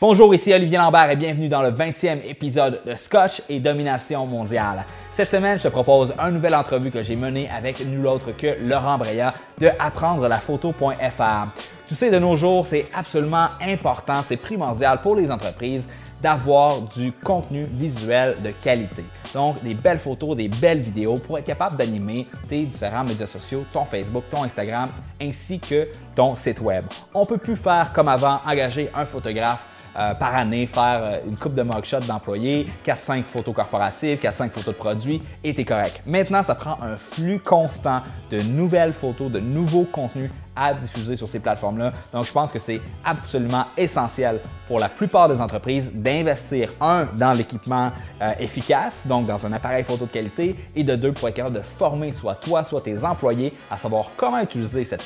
Bonjour, ici Olivier Lambert et bienvenue dans le 20e épisode de Scotch et Domination mondiale. Cette semaine, je te propose une nouvelle entrevue que j'ai menée avec nul autre que Laurent Breya de apprendre la photo.fr. Tu sais, de nos jours, c'est absolument important, c'est primordial pour les entreprises d'avoir du contenu visuel de qualité. Donc, des belles photos, des belles vidéos pour être capable d'animer tes différents médias sociaux, ton Facebook, ton Instagram, ainsi que ton site web. On peut plus faire comme avant, engager un photographe euh, par année, faire euh, une coupe de mugshot d'employés, 4-5 photos corporatives, 4-5 photos de produits, et tu correct. Maintenant, ça prend un flux constant de nouvelles photos, de nouveaux contenus à diffuser sur ces plateformes-là. Donc, je pense que c'est absolument essentiel pour la plupart des entreprises d'investir, un, dans l'équipement euh, efficace, donc dans un appareil photo de qualité, et de deux, pour être capable de former soit toi, soit tes employés à savoir comment utiliser cet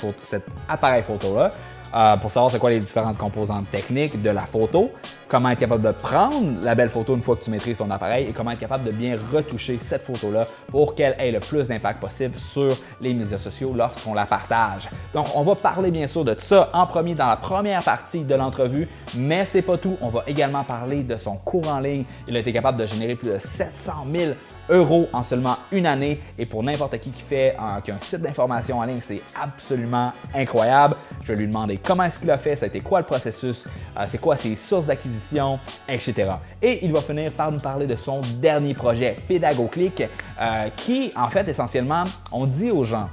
appareil photo-là. Euh, pour savoir c'est quoi les différentes composantes techniques de la photo, comment être capable de prendre la belle photo une fois que tu maîtrises son appareil et comment être capable de bien retoucher cette photo-là pour qu'elle ait le plus d'impact possible sur les médias sociaux lorsqu'on la partage. Donc, on va parler bien sûr de ça en premier dans la première partie de l'entrevue, mais c'est pas tout. On va également parler de son cours en ligne. Il a été capable de générer plus de 700 000 euros en seulement une année. Et pour n'importe qui qui fait un, site d'information en ligne, c'est absolument incroyable. Je vais lui demander comment est-ce qu'il a fait, ça a été quoi le processus, euh, c'est quoi ses sources d'acquisition, etc. Et il va finir par nous parler de son dernier projet, PédagoClick, euh, qui en fait essentiellement, on dit aux gens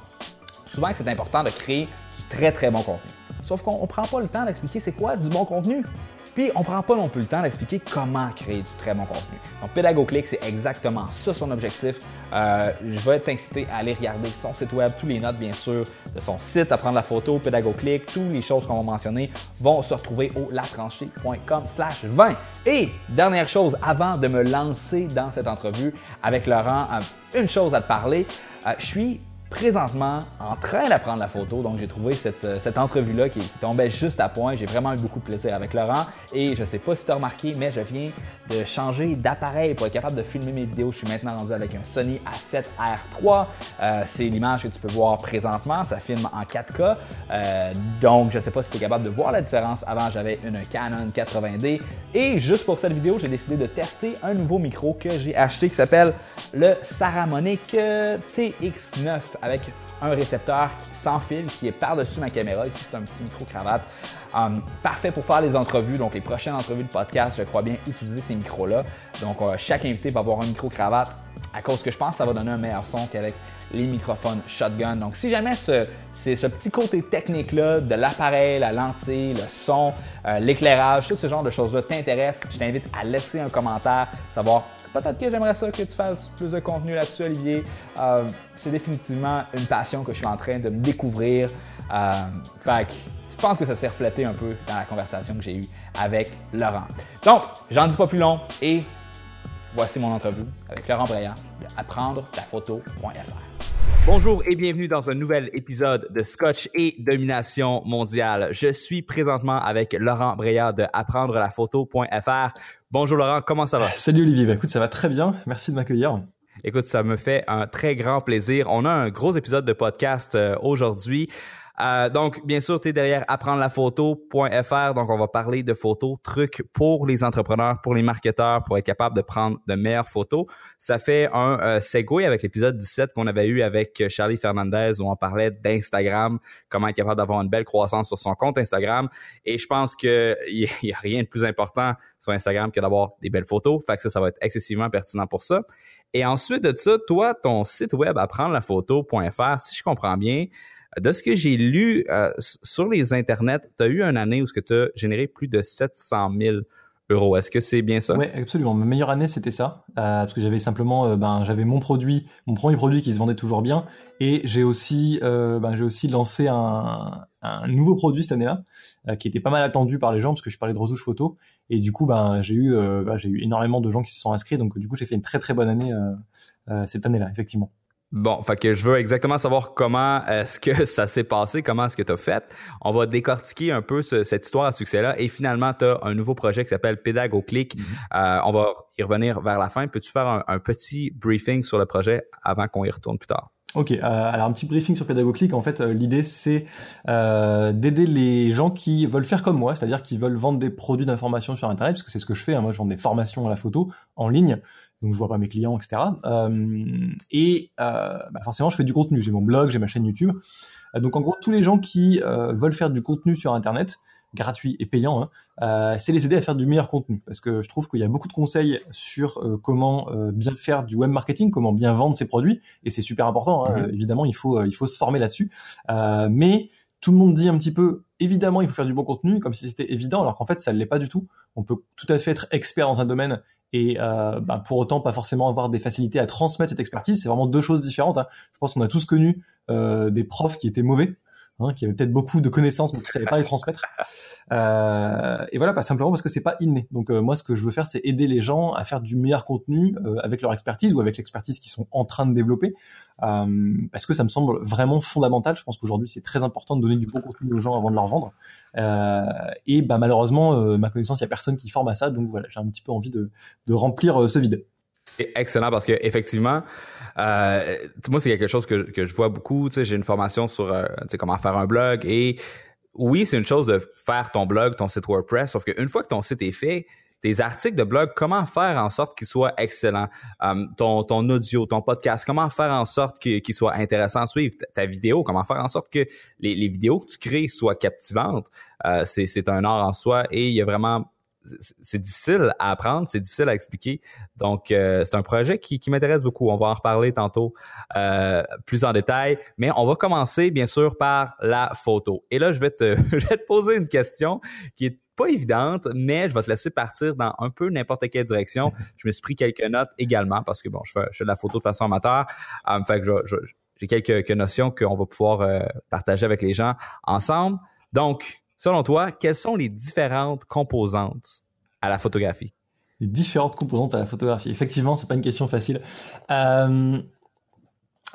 souvent que c'est important de créer du très très bon contenu. Sauf qu'on ne prend pas le temps d'expliquer c'est quoi du bon contenu. Puis, on prend pas non plus le temps d'expliquer comment créer du très bon contenu. Donc, PédagoClick, c'est exactement ça son objectif. Euh, je vais t'inciter à aller regarder son site web, tous les notes, bien sûr, de son site, à prendre la photo, PédagoClick, toutes les choses qu'on va mentionner vont se retrouver au latranchée.com slash 20. Et, dernière chose, avant de me lancer dans cette entrevue avec Laurent, euh, une chose à te parler. Euh, je suis présentement en train d'apprendre la photo. Donc, j'ai trouvé cette, euh, cette entrevue-là qui, tombait juste à point. J'ai vraiment eu beaucoup de plaisir avec Laurent. Et je ne sais pas si tu as remarqué, mais je viens de changer d'appareil pour être capable de filmer mes vidéos. Je suis maintenant rendu avec un Sony A7R3. Euh, c'est l'image que tu peux voir présentement. Ça filme en 4K. Euh, donc, je ne sais pas si tu es capable de voir la différence. Avant, j'avais une Canon 80D. Et juste pour cette vidéo, j'ai décidé de tester un nouveau micro que j'ai acheté qui s'appelle le Saramonic TX9 avec un récepteur sans fil qui est par-dessus ma caméra. Ici, c'est un petit micro-cravate. Um, parfait pour faire les entrevues, donc les prochaines entrevues de podcast, je crois bien utiliser ces micros-là. Donc, euh, chaque invité va avoir un micro-cravate à cause que je pense que ça va donner un meilleur son qu'avec les microphones shotgun. Donc, si jamais ce, ce petit côté technique-là de l'appareil, la lentille, le son, euh, l'éclairage, tout ce genre de choses-là t'intéresse, je t'invite à laisser un commentaire, savoir Peut-être que j'aimerais ça que tu fasses plus de contenu là-dessus, Olivier. Euh, c'est définitivement une passion que je suis en train de me découvrir. Euh, fait que je pense que ça s'est reflété un peu dans la conversation que j'ai eue avec Laurent. Donc, j'en dis pas plus long et voici mon entrevue avec Laurent Braillant de apprendre la photo.fr. Bonjour et bienvenue dans un nouvel épisode de Scotch et Domination mondiale. Je suis présentement avec Laurent Breillat de apprendre la photo.fr. Bonjour Laurent, comment ça va? Salut Olivier, bah, écoute, ça va très bien. Merci de m'accueillir. Écoute, ça me fait un très grand plaisir. On a un gros épisode de podcast euh, aujourd'hui. Euh, donc, bien sûr, tu es derrière apprendre la photo.fr. Donc, on va parler de photos, trucs pour les entrepreneurs, pour les marketeurs, pour être capable de prendre de meilleures photos. Ça fait un euh, segue avec l'épisode 17 qu'on avait eu avec Charlie Fernandez où on parlait d'Instagram, comment être capable d'avoir une belle croissance sur son compte Instagram. Et je pense qu'il n'y a rien de plus important sur Instagram que d'avoir des belles photos. Fait que ça, ça va être excessivement pertinent pour ça. Et ensuite de ça, toi, ton site web apprendre la photo.fr, si je comprends bien, de ce que j'ai lu euh, sur les internets, tu as eu une année où tu as généré plus de 700 000 euros. Est-ce que c'est bien ça? Oui, absolument. Ma meilleure année, c'était ça. Euh, parce que j'avais simplement, euh, ben, j'avais mon produit, mon premier produit qui se vendait toujours bien. Et j'ai aussi, ben, j'ai aussi lancé un, nouveau produit cette année-là, qui était pas mal attendu par les gens, parce que je parlais de retouche photo. Et du coup, ben, j'ai eu, j'ai eu énormément de gens qui se sont inscrits. Donc, du coup, j'ai fait une très très bonne année cette année-là, effectivement. Bon, fait que je veux exactement savoir comment est-ce que ça s'est passé, comment est-ce que tu as fait. On va décortiquer un peu cette histoire à succès-là et finalement, tu as un nouveau projet qui s'appelle PédagoClick. Click. Mm-hmm. euh, on va y revenir vers la fin. Peux-tu faire un, petit briefing sur le projet avant qu'on y retourne plus tard? Ok, euh, alors un petit briefing sur Pédagogclick. En fait, euh, l'idée c'est euh, d'aider les gens qui veulent faire comme moi, c'est-à-dire qui veulent vendre des produits d'information sur Internet, parce que c'est ce que je fais. Hein. Moi, je vends des formations à la photo en ligne, donc je vois pas mes clients, etc. et bah, forcément, je fais du contenu. J'ai mon blog, j'ai ma chaîne YouTube. donc en gros, tous les gens qui veulent faire du contenu sur Internet, gratuit et payant, hein, euh, c'est les aider à faire du meilleur contenu. Parce que je trouve qu'il y a beaucoup de conseils sur euh, comment euh, bien faire du web marketing, comment bien vendre ses produits, et c'est super important. Hein, mhm. Évidemment, il faut il faut se former là-dessus. mais tout le monde dit un petit peu, évidemment, il faut faire du bon contenu, comme si c'était évident, alors qu'en fait, ça ne l'est pas du tout. On peut tout à fait être expert dans un domaine et bah, pour autant pas forcément avoir des facilités à transmettre cette expertise. C'est vraiment deux choses différentes. Hein. Je pense qu'on a tous connu des profs qui étaient mauvais Hein, qui avait peut-être beaucoup de connaissances mais qui savait pas les transmettre. Euh, et voilà, pas simplement parce que c'est pas inné. Donc euh, moi, ce que je veux faire, c'est aider les gens à faire du meilleur contenu euh, avec leur expertise ou avec l'expertise qu'ils sont en train de développer, parce que ça me semble vraiment fondamental. Je pense qu'aujourd'hui, c'est très important de donner du bon contenu aux gens avant de leur vendre. Et bah malheureusement, ma connaissance, il y a personne qui forme à ça, donc voilà, j'ai un petit peu envie de, de remplir ce vide. Excellent parce que effectivement, euh, moi c'est quelque chose que, que je vois beaucoup. J'ai une formation sur euh, comment faire un blog et oui, c'est une chose de faire ton blog, ton site WordPress, sauf qu'une fois que ton site est fait, tes articles de blog, comment faire en sorte qu'ils soient excellents, euh, ton, ton audio, ton podcast, comment faire en sorte qu'ils soient intéressants à suivre, ta, vidéo, comment faire en sorte que les, les vidéos que tu crées soient captivantes? Euh, c'est un art en soi et il y a vraiment c'est difficile à apprendre, c'est difficile à expliquer. Donc, euh, c'est un projet qui, qui m'intéresse beaucoup. On va en reparler tantôt euh, plus en détail, mais on va commencer bien sûr par la photo. Et là, je vais te, je vais te poser une question qui est pas évidente, mais je vais te laisser partir dans un peu n'importe quelle direction. Je me suis pris quelques notes également parce que bon, je fais, je fais de la photo de façon amateur. Euh, fait que j'ai quelques, notions qu'on va pouvoir euh, partager avec les gens ensemble. Donc, Selon toi, quelles sont les différentes composantes à la photographie? Les différentes composantes à la photographie. Effectivement, c'est pas une question facile. Euh,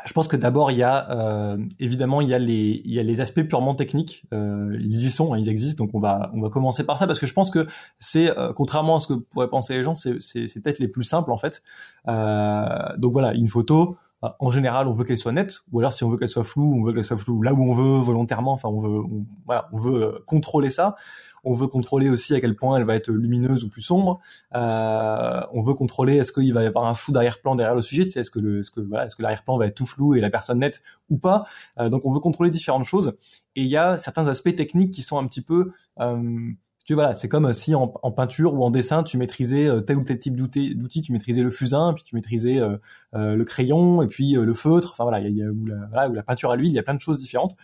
je pense que d'abord il y a euh, évidemment il y a les il y a les aspects purement techniques. Euh, ils y sont, hein, ils existent. Donc on va on va commencer par ça parce que je pense que c'est contrairement à ce que pourraient penser les gens, c'est c'est peut-être les plus simples en fait. donc voilà, une photo en général, on veut qu'elle soit nette, ou alors si on veut qu'elle soit floue, on veut qu'elle soit floue là où on veut volontairement. Enfin, on veut, voilà, on veut euh, contrôler ça. On veut contrôler aussi à quel point elle va être lumineuse ou plus sombre. Euh, on veut contrôler est-ce qu'il va y avoir un flou d'arrière-plan derrière le sujet, est-ce que est-ce que voilà, est-ce que l'arrière-plan va être tout flou et la personne nette ou pas. Euh, donc on veut contrôler différentes choses. Et il y a certains aspects techniques qui sont un petit peu tu c'est comme si en, peinture ou en dessin, tu maîtrisais euh, tel ou tel type d'outil, tu maîtrisais le fusain, puis tu maîtrisais euh, euh, le crayon, et puis le feutre, enfin voilà, ou, la, peinture à l'huile, il y a plein de choses différentes.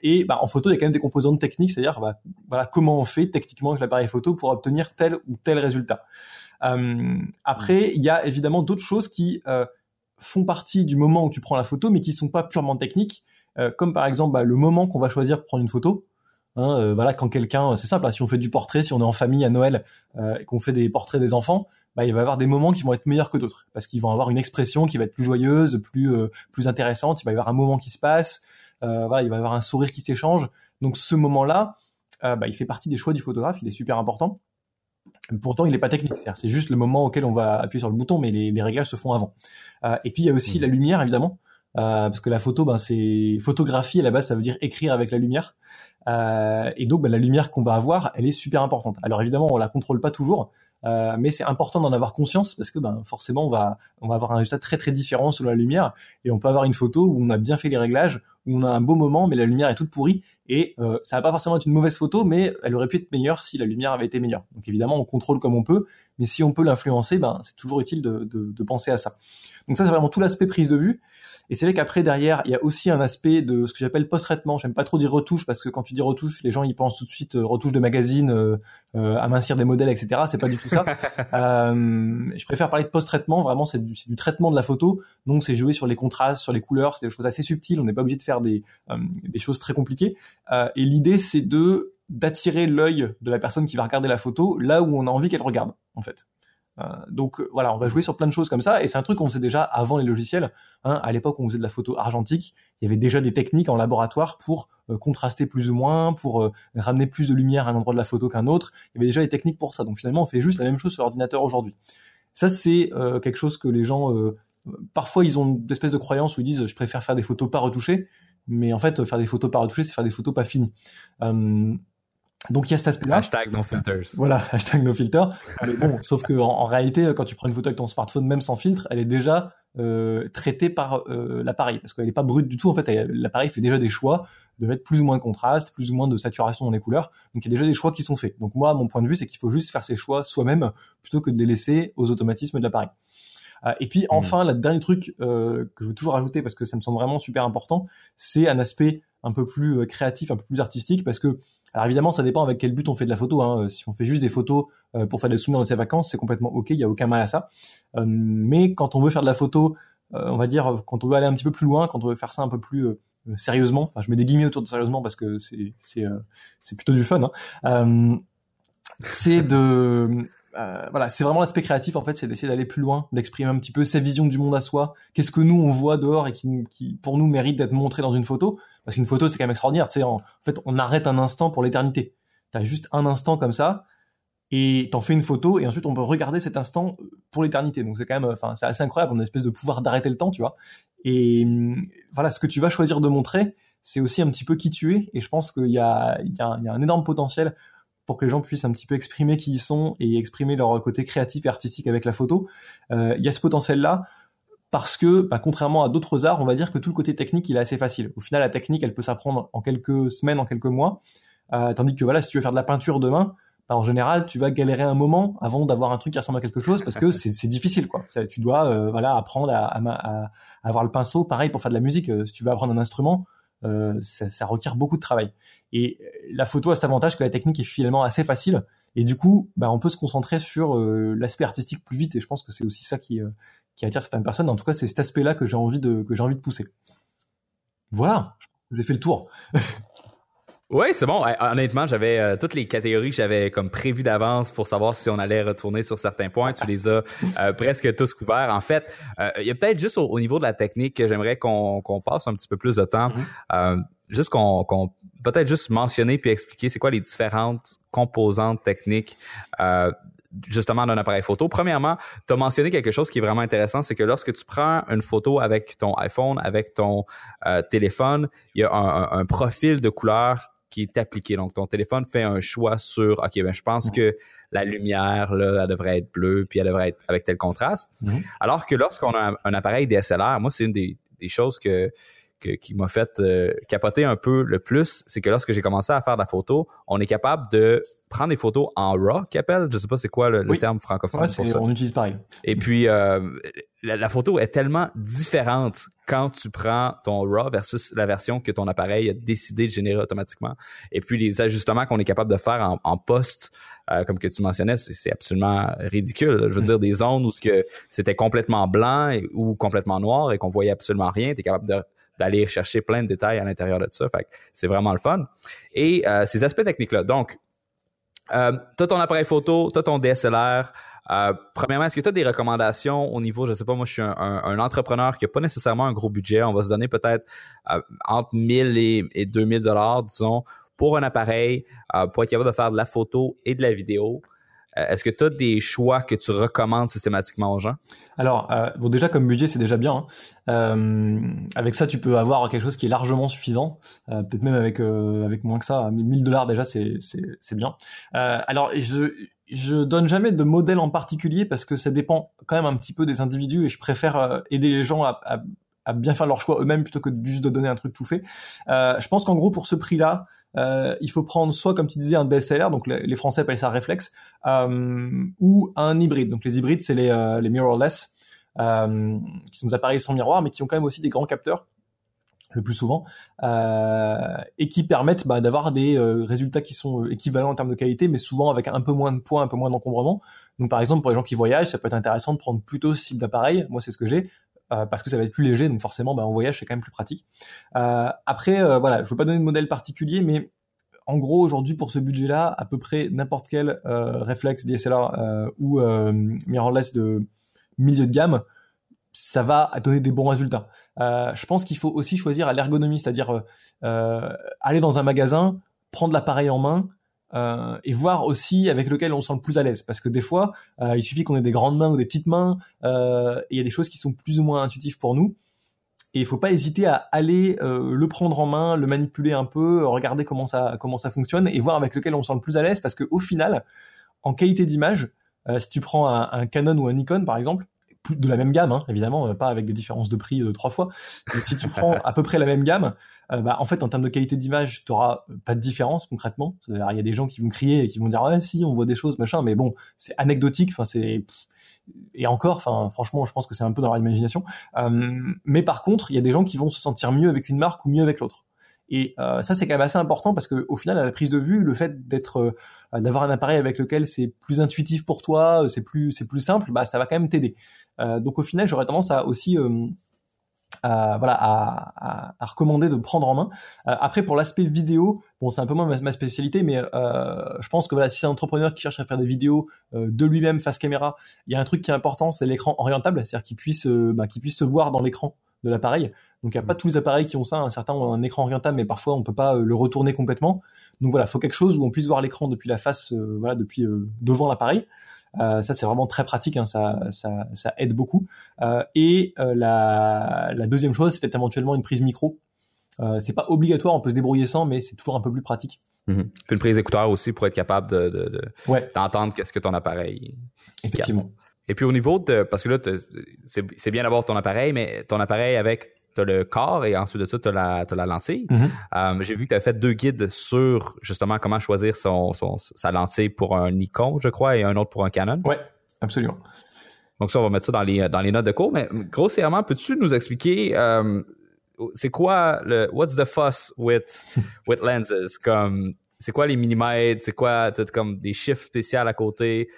et bah, en photo, il y a quand même des composantes techniques, c'est-à-dire bah, comment on fait techniquement avec l'appareil photo pour obtenir tel ou tel résultat. après, il y a évidemment d'autres choses qui font partie du moment où tu prends la photo, mais qui sont pas purement techniques, comme par exemple bah, le moment qu'on va choisir pour prendre une photo. Hein, euh, voilà, quand quelqu'un, c'est simple, hein, si on fait du portrait, si on est en famille à Noël euh, et qu'on fait des portraits des enfants, bah, il va y avoir des moments qui vont être meilleurs que d'autres parce qu'ils vont avoir une expression qui va être plus joyeuse, plus euh, plus intéressante. Il va y avoir un moment qui se passe, voilà, il va y avoir un sourire qui s'échange. Donc ce moment-là, bah, il fait partie des choix du photographe, il est super important. Pourtant, il n'est pas technique, c'est juste le moment auquel on va appuyer sur le bouton, mais les, les réglages se font avant. et puis il y a aussi mmh. la lumière, évidemment. Euh, parce que la photo, ben, c'est photographie à la base, ça veut dire écrire avec la lumière. Euh, et donc, ben, la lumière qu'on va avoir, elle est super importante. Alors évidemment, on la contrôle pas toujours, euh, mais c'est important d'en avoir conscience parce que ben, forcément, on va, avoir un résultat très très différent selon la lumière. Et on peut avoir une photo où on a bien fait les réglages, où on a un beau moment, mais la lumière est toute pourrie. Et euh, ça va pas forcément être une mauvaise photo, mais elle aurait pu être meilleure si la lumière avait été meilleure. Donc évidemment, on contrôle comme on peut, mais si on peut l'influencer, ben, c'est toujours utile de, de, de penser à ça. Donc ça, c'est vraiment tout l'aspect prise de vue. Et c'est vrai qu'après derrière, il y a aussi un aspect de ce que j'appelle post-traitement. J'aime pas trop dire retouche parce que quand tu dis retouche, les gens ils pensent tout de suite euh, retouche de magazine, euh, euh, amincir des modèles, etc. C'est pas du tout ça. euh, je préfère parler de post-traitement. Vraiment, c'est du, du, traitement de la photo. Donc c'est jouer sur les contrastes, sur les couleurs. C'est des choses assez subtiles. On n'est pas obligé de faire des, euh, des choses très compliquées. et l'idée c'est de d'attirer l'œil de la personne qui va regarder la photo là où on a envie qu'elle regarde en fait. Euh, donc euh, voilà, on va jouer sur plein de choses comme ça, et c'est un truc qu'on faisait déjà avant les logiciels. Hein. à l'époque, on faisait de la photo argentique, il y avait déjà des techniques en laboratoire pour euh, contraster plus ou moins, pour ramener plus de lumière à un endroit de la photo qu'un autre. Il y avait déjà des techniques pour ça. Donc finalement, on fait juste la même chose sur l'ordinateur aujourd'hui. Ça, c'est quelque chose que les gens parfois ils ont une espèce de croyance où ils disent je préfère faire des photos pas retouchées, mais en fait faire des photos pas retouchées, c'est faire des photos pas finies. Donc il y a cet aspect-là. Hashtag no filters. Voilà, hashtag no filter. Mais bon, sauf que en, réalité, quand tu prends une photo avec ton smartphone, même sans filtre, elle est déjà euh, traitée par euh, l'appareil parce qu'elle n'est pas brute du tout. En fait, l'appareil fait déjà des choix de mettre plus ou moins de contraste, plus ou moins de saturation dans les couleurs. Donc il y a déjà des choix qui sont faits. Donc moi, mon point de vue, c'est qu'il faut juste faire ces choix soi-même plutôt que de les laisser aux automatismes de l'appareil. Euh, et puis mmh. enfin, le dernier truc euh, que je veux toujours ajouter parce que ça me semble vraiment super important, c'est un aspect un peu plus euh, créatif, un peu plus artistique parce que alors évidemment, ça dépend avec quel but on fait de la photo. Hein. Si on fait juste des photos euh, pour faire des souvenirs de ses vacances, c'est complètement ok, il y a aucun mal à ça. Euh, mais quand on veut faire de la photo, euh, on va dire, quand on veut aller un petit peu plus loin, quand on veut faire ça un peu plus sérieusement, enfin je mets des guillemets autour de sérieusement parce que c'est plutôt du fun. Hein. c'est de euh, voilà, c'est vraiment l'aspect créatif en fait, c'est d'essayer d'aller plus loin, d'exprimer un petit peu sa vision du monde à soi. Qu'est-ce que nous on voit dehors et qui, pour nous mérite d'être montré dans une photo Parce qu'une photo c'est quand même extraordinaire. Tu en, fait, on arrête un instant pour l'éternité. T'as juste un instant comme ça et t'en fais une photo et ensuite on peut regarder cet instant pour l'éternité. Donc c'est quand même, enfin c'est assez incroyable, on a une espèce de pouvoir d'arrêter le temps, tu vois. Et hum, voilà, ce que tu vas choisir de montrer, c'est aussi un petit peu qui tu es. Et je pense qu'il y a un énorme potentiel pour que les gens puissent un petit peu exprimer qui ils sont et exprimer leur côté créatif et artistique avec la photo. Euh, il y a ce potentiel-là parce que, bah, contrairement à d'autres arts, on va dire que tout le côté technique, il est assez facile. Au final, la technique, elle peut s'apprendre en quelques semaines, en quelques mois. Euh, tandis que voilà, si tu veux faire de la peinture demain, bah, en général, tu vas galérer un moment avant d'avoir un truc qui ressemble à quelque chose parce que c'est difficile, quoi. tu dois, euh, voilà, apprendre à, à, à, avoir le pinceau. Pareil pour faire de la musique. si tu veux apprendre un instrument, euh, ça, requiert beaucoup de travail. Et la photo a cet avantage que la technique est finalement assez facile. Et du coup, bah, on peut se concentrer sur euh, l'aspect artistique plus vite. Et je pense que c'est aussi ça qui, euh, qui attire certaines personnes. En tout cas, c'est cet aspect-là que j'ai envie de que j'ai envie de pousser. Voilà, j'ai fait le tour. Oui, c'est bon. Honnêtement, j'avais euh, toutes les catégories que j'avais comme prévues d'avance pour savoir si on allait retourner sur certains points. Tu les as euh, presque tous couverts. En fait, euh, il y a peut-être juste au, niveau de la technique que j'aimerais qu'on passe un petit peu plus de temps. Mm-hmm. juste qu'on peut-être juste mentionner puis expliquer c'est quoi les différentes composantes techniques justement d'un appareil photo. Premièrement, tu as mentionné quelque chose qui est vraiment intéressant, c'est que lorsque tu prends une photo avec ton iPhone, avec ton téléphone, il y a un, un profil de couleur qui est appliqué. Donc, ton téléphone fait un choix sur, OK, ben, je pense que la lumière, là, elle devrait être bleue, puis elle devrait être avec tel contraste. Mhm. Alors que lorsqu'on a un, appareil DSLR, moi, c'est une des, choses que, qui m'a fait euh, capoter un peu le plus, c'est que lorsque j'ai commencé à faire de la photo, on est capable de prendre des photos en RAW, qu'appelle, je sais pas c'est quoi le, terme francophone pour ça. On utilise pareil. Et puis euh, la, photo est tellement différente quand tu prends ton RAW versus la version que ton appareil a décidé de générer automatiquement. Et puis les ajustements qu'on est capable de faire en, en post, euh, comme que tu mentionnais, c'est absolument ridicule. Je veux mm. dire, des zones où c'était complètement blanc ou complètement noir et qu'on voyait absolument rien, tu es capable de d'aller chercher plein de détails à l'intérieur de ça. Fait c'est vraiment le fun. Et euh, ces aspects techniques-là. Donc, euh, tu as ton appareil photo, tu as ton DSLR. Euh, premièrement, est-ce que tu as des recommandations au niveau, je sais pas, moi je suis un, entrepreneur qui n'a pas nécessairement un gros budget. On va se donner peut-être euh, entre 1000 et, et 2000 dollars, disons, pour un appareil, euh, pour être capable de faire de la photo et de la vidéo. Euh, est-ce que tu as des choix que tu recommandes systématiquement aux gens? Alors, euh, bon, déjà, comme budget, c'est déjà bien. Hein. Euh, avec ça, tu peux avoir quelque chose qui est largement suffisant. Peut-être même avec, avec moins que ça. 1000 dollars, déjà, c'est, bien. alors, je, je donne jamais de modèle en particulier parce que ça dépend quand même un petit peu des individus et je préfère aider les gens à, à, à bien faire leur choix eux-mêmes plutôt que juste de donner un truc tout fait. je pense qu'en gros, pour ce prix-là, euh, il faut prendre soit, comme tu disais, un DSLR, donc les, Français appellent ça réflexe, euh, ou un hybride. Donc les hybrides, c'est les, euh, les mirrorless, euh, qui sont des appareils sans miroir, mais qui ont quand même aussi des grands capteurs le plus souvent, et qui permettent bah, d'avoir des résultats qui sont équivalents en termes de qualité, mais souvent avec un peu moins de poids, un peu moins d'encombrement. Donc par exemple, pour les gens qui voyagent, ça peut être intéressant de prendre plutôt ce type d'appareil. Moi, c'est ce que j'ai. Euh, parce que ça va être plus léger, donc forcément, bah, en voyage, c'est quand même plus pratique. Euh, après, euh, voilà, je veux pas donner de modèle particulier, mais en gros, aujourd'hui, pour ce budget-là, à peu près n'importe quel réflexe DSLR ou mirrorless de milieu de gamme, ça va donner des bons résultats. je pense qu'il faut aussi choisir à l'ergonomie, c'est-à-dire aller dans un magasin, prendre l'appareil en main, euh, et voir aussi avec lequel on se sent le plus à l'aise. Parce que des fois, euh, il suffit qu'on ait des grandes mains ou des petites mains, euh, et il y a des choses qui sont plus ou moins intuitives pour nous. Et il faut pas hésiter à aller euh, le prendre en main, le manipuler un peu, regarder comment ça comment ça fonctionne et voir avec lequel on se sent le plus à l'aise. Parce que au final, en qualité d'image, euh, si tu prends un, un, Canon ou un Nikon par exemple, de la même gamme, hein, évidemment, pas avec des différences de prix de trois fois. Mais si tu prends à peu près la même gamme, euh, bah, en fait, en termes de qualité d'image, tu auras pas de différence concrètement. Il y a des gens qui vont crier et qui vont dire ouais si on voit des choses machin, mais bon, c'est anecdotique. Enfin, c'est et encore, enfin, franchement, je pense que c'est un peu dans leur imagination. Euh, mais par contre, il y a des gens qui vont se sentir mieux avec une marque ou mieux avec l'autre. Et euh, ça, c'est quand même assez important parce que au final, à la prise de vue, le fait d'être, euh, d'avoir un appareil avec lequel c'est plus intuitif pour toi, euh, c'est plus, c'est plus simple, bah, ça va quand même t'aider. Euh, donc au final, j'aurais tendance à aussi euh, à, voilà, à, à, à, recommander de prendre en main. Euh, après, pour l'aspect vidéo, bon, c'est un peu moins ma, spécialité, mais je pense que voilà, si c'est un entrepreneur qui cherche à faire des vidéos de lui-même face caméra, il y a un truc qui est important, c'est l'écran orientable, c'est-à-dire qu'il puisse, bah, qu'il puisse se voir dans l'écran de l'appareil. Donc il n'y a pas tous les appareils qui ont ça, un certain ont un écran orientable, mais parfois on peut pas le retourner complètement. Donc voilà, faut quelque chose où on puisse voir l'écran depuis la face, euh, voilà, depuis euh, devant l'appareil. Euh, ça c'est vraiment très pratique, hein, ça, ça, ça, aide beaucoup. et la, la, deuxième chose, c'est peut-être éventuellement une prise micro. c'est pas obligatoire, on peut se débrouiller sans, mais c'est toujours un peu plus pratique. Mmh. Puis une prise d'écouteur aussi pour être capable de, de, de ouais. d'entendre qu'est-ce que ton appareil. Effectivement. Capte. Et puis au niveau de, parce que là, c'est bien d'avoir ton appareil, mais ton appareil avec t'as le corps et ensuite de ça, t'as la, as la lentille. Mm-hmm. Um, J'ai vu que tu as fait deux guides sur justement comment choisir son, son, sa lentille pour un Nikon, je crois, et un autre pour un Canon. Ouais, absolument. Donc ça, on va mettre ça dans les, dans les notes de cours. Mais grossièrement, peux-tu nous expliquer um, c'est quoi le what's the fuss with with lenses? Comme c'est quoi les millimètres, c'est quoi comme des chiffres spéciaux à côté?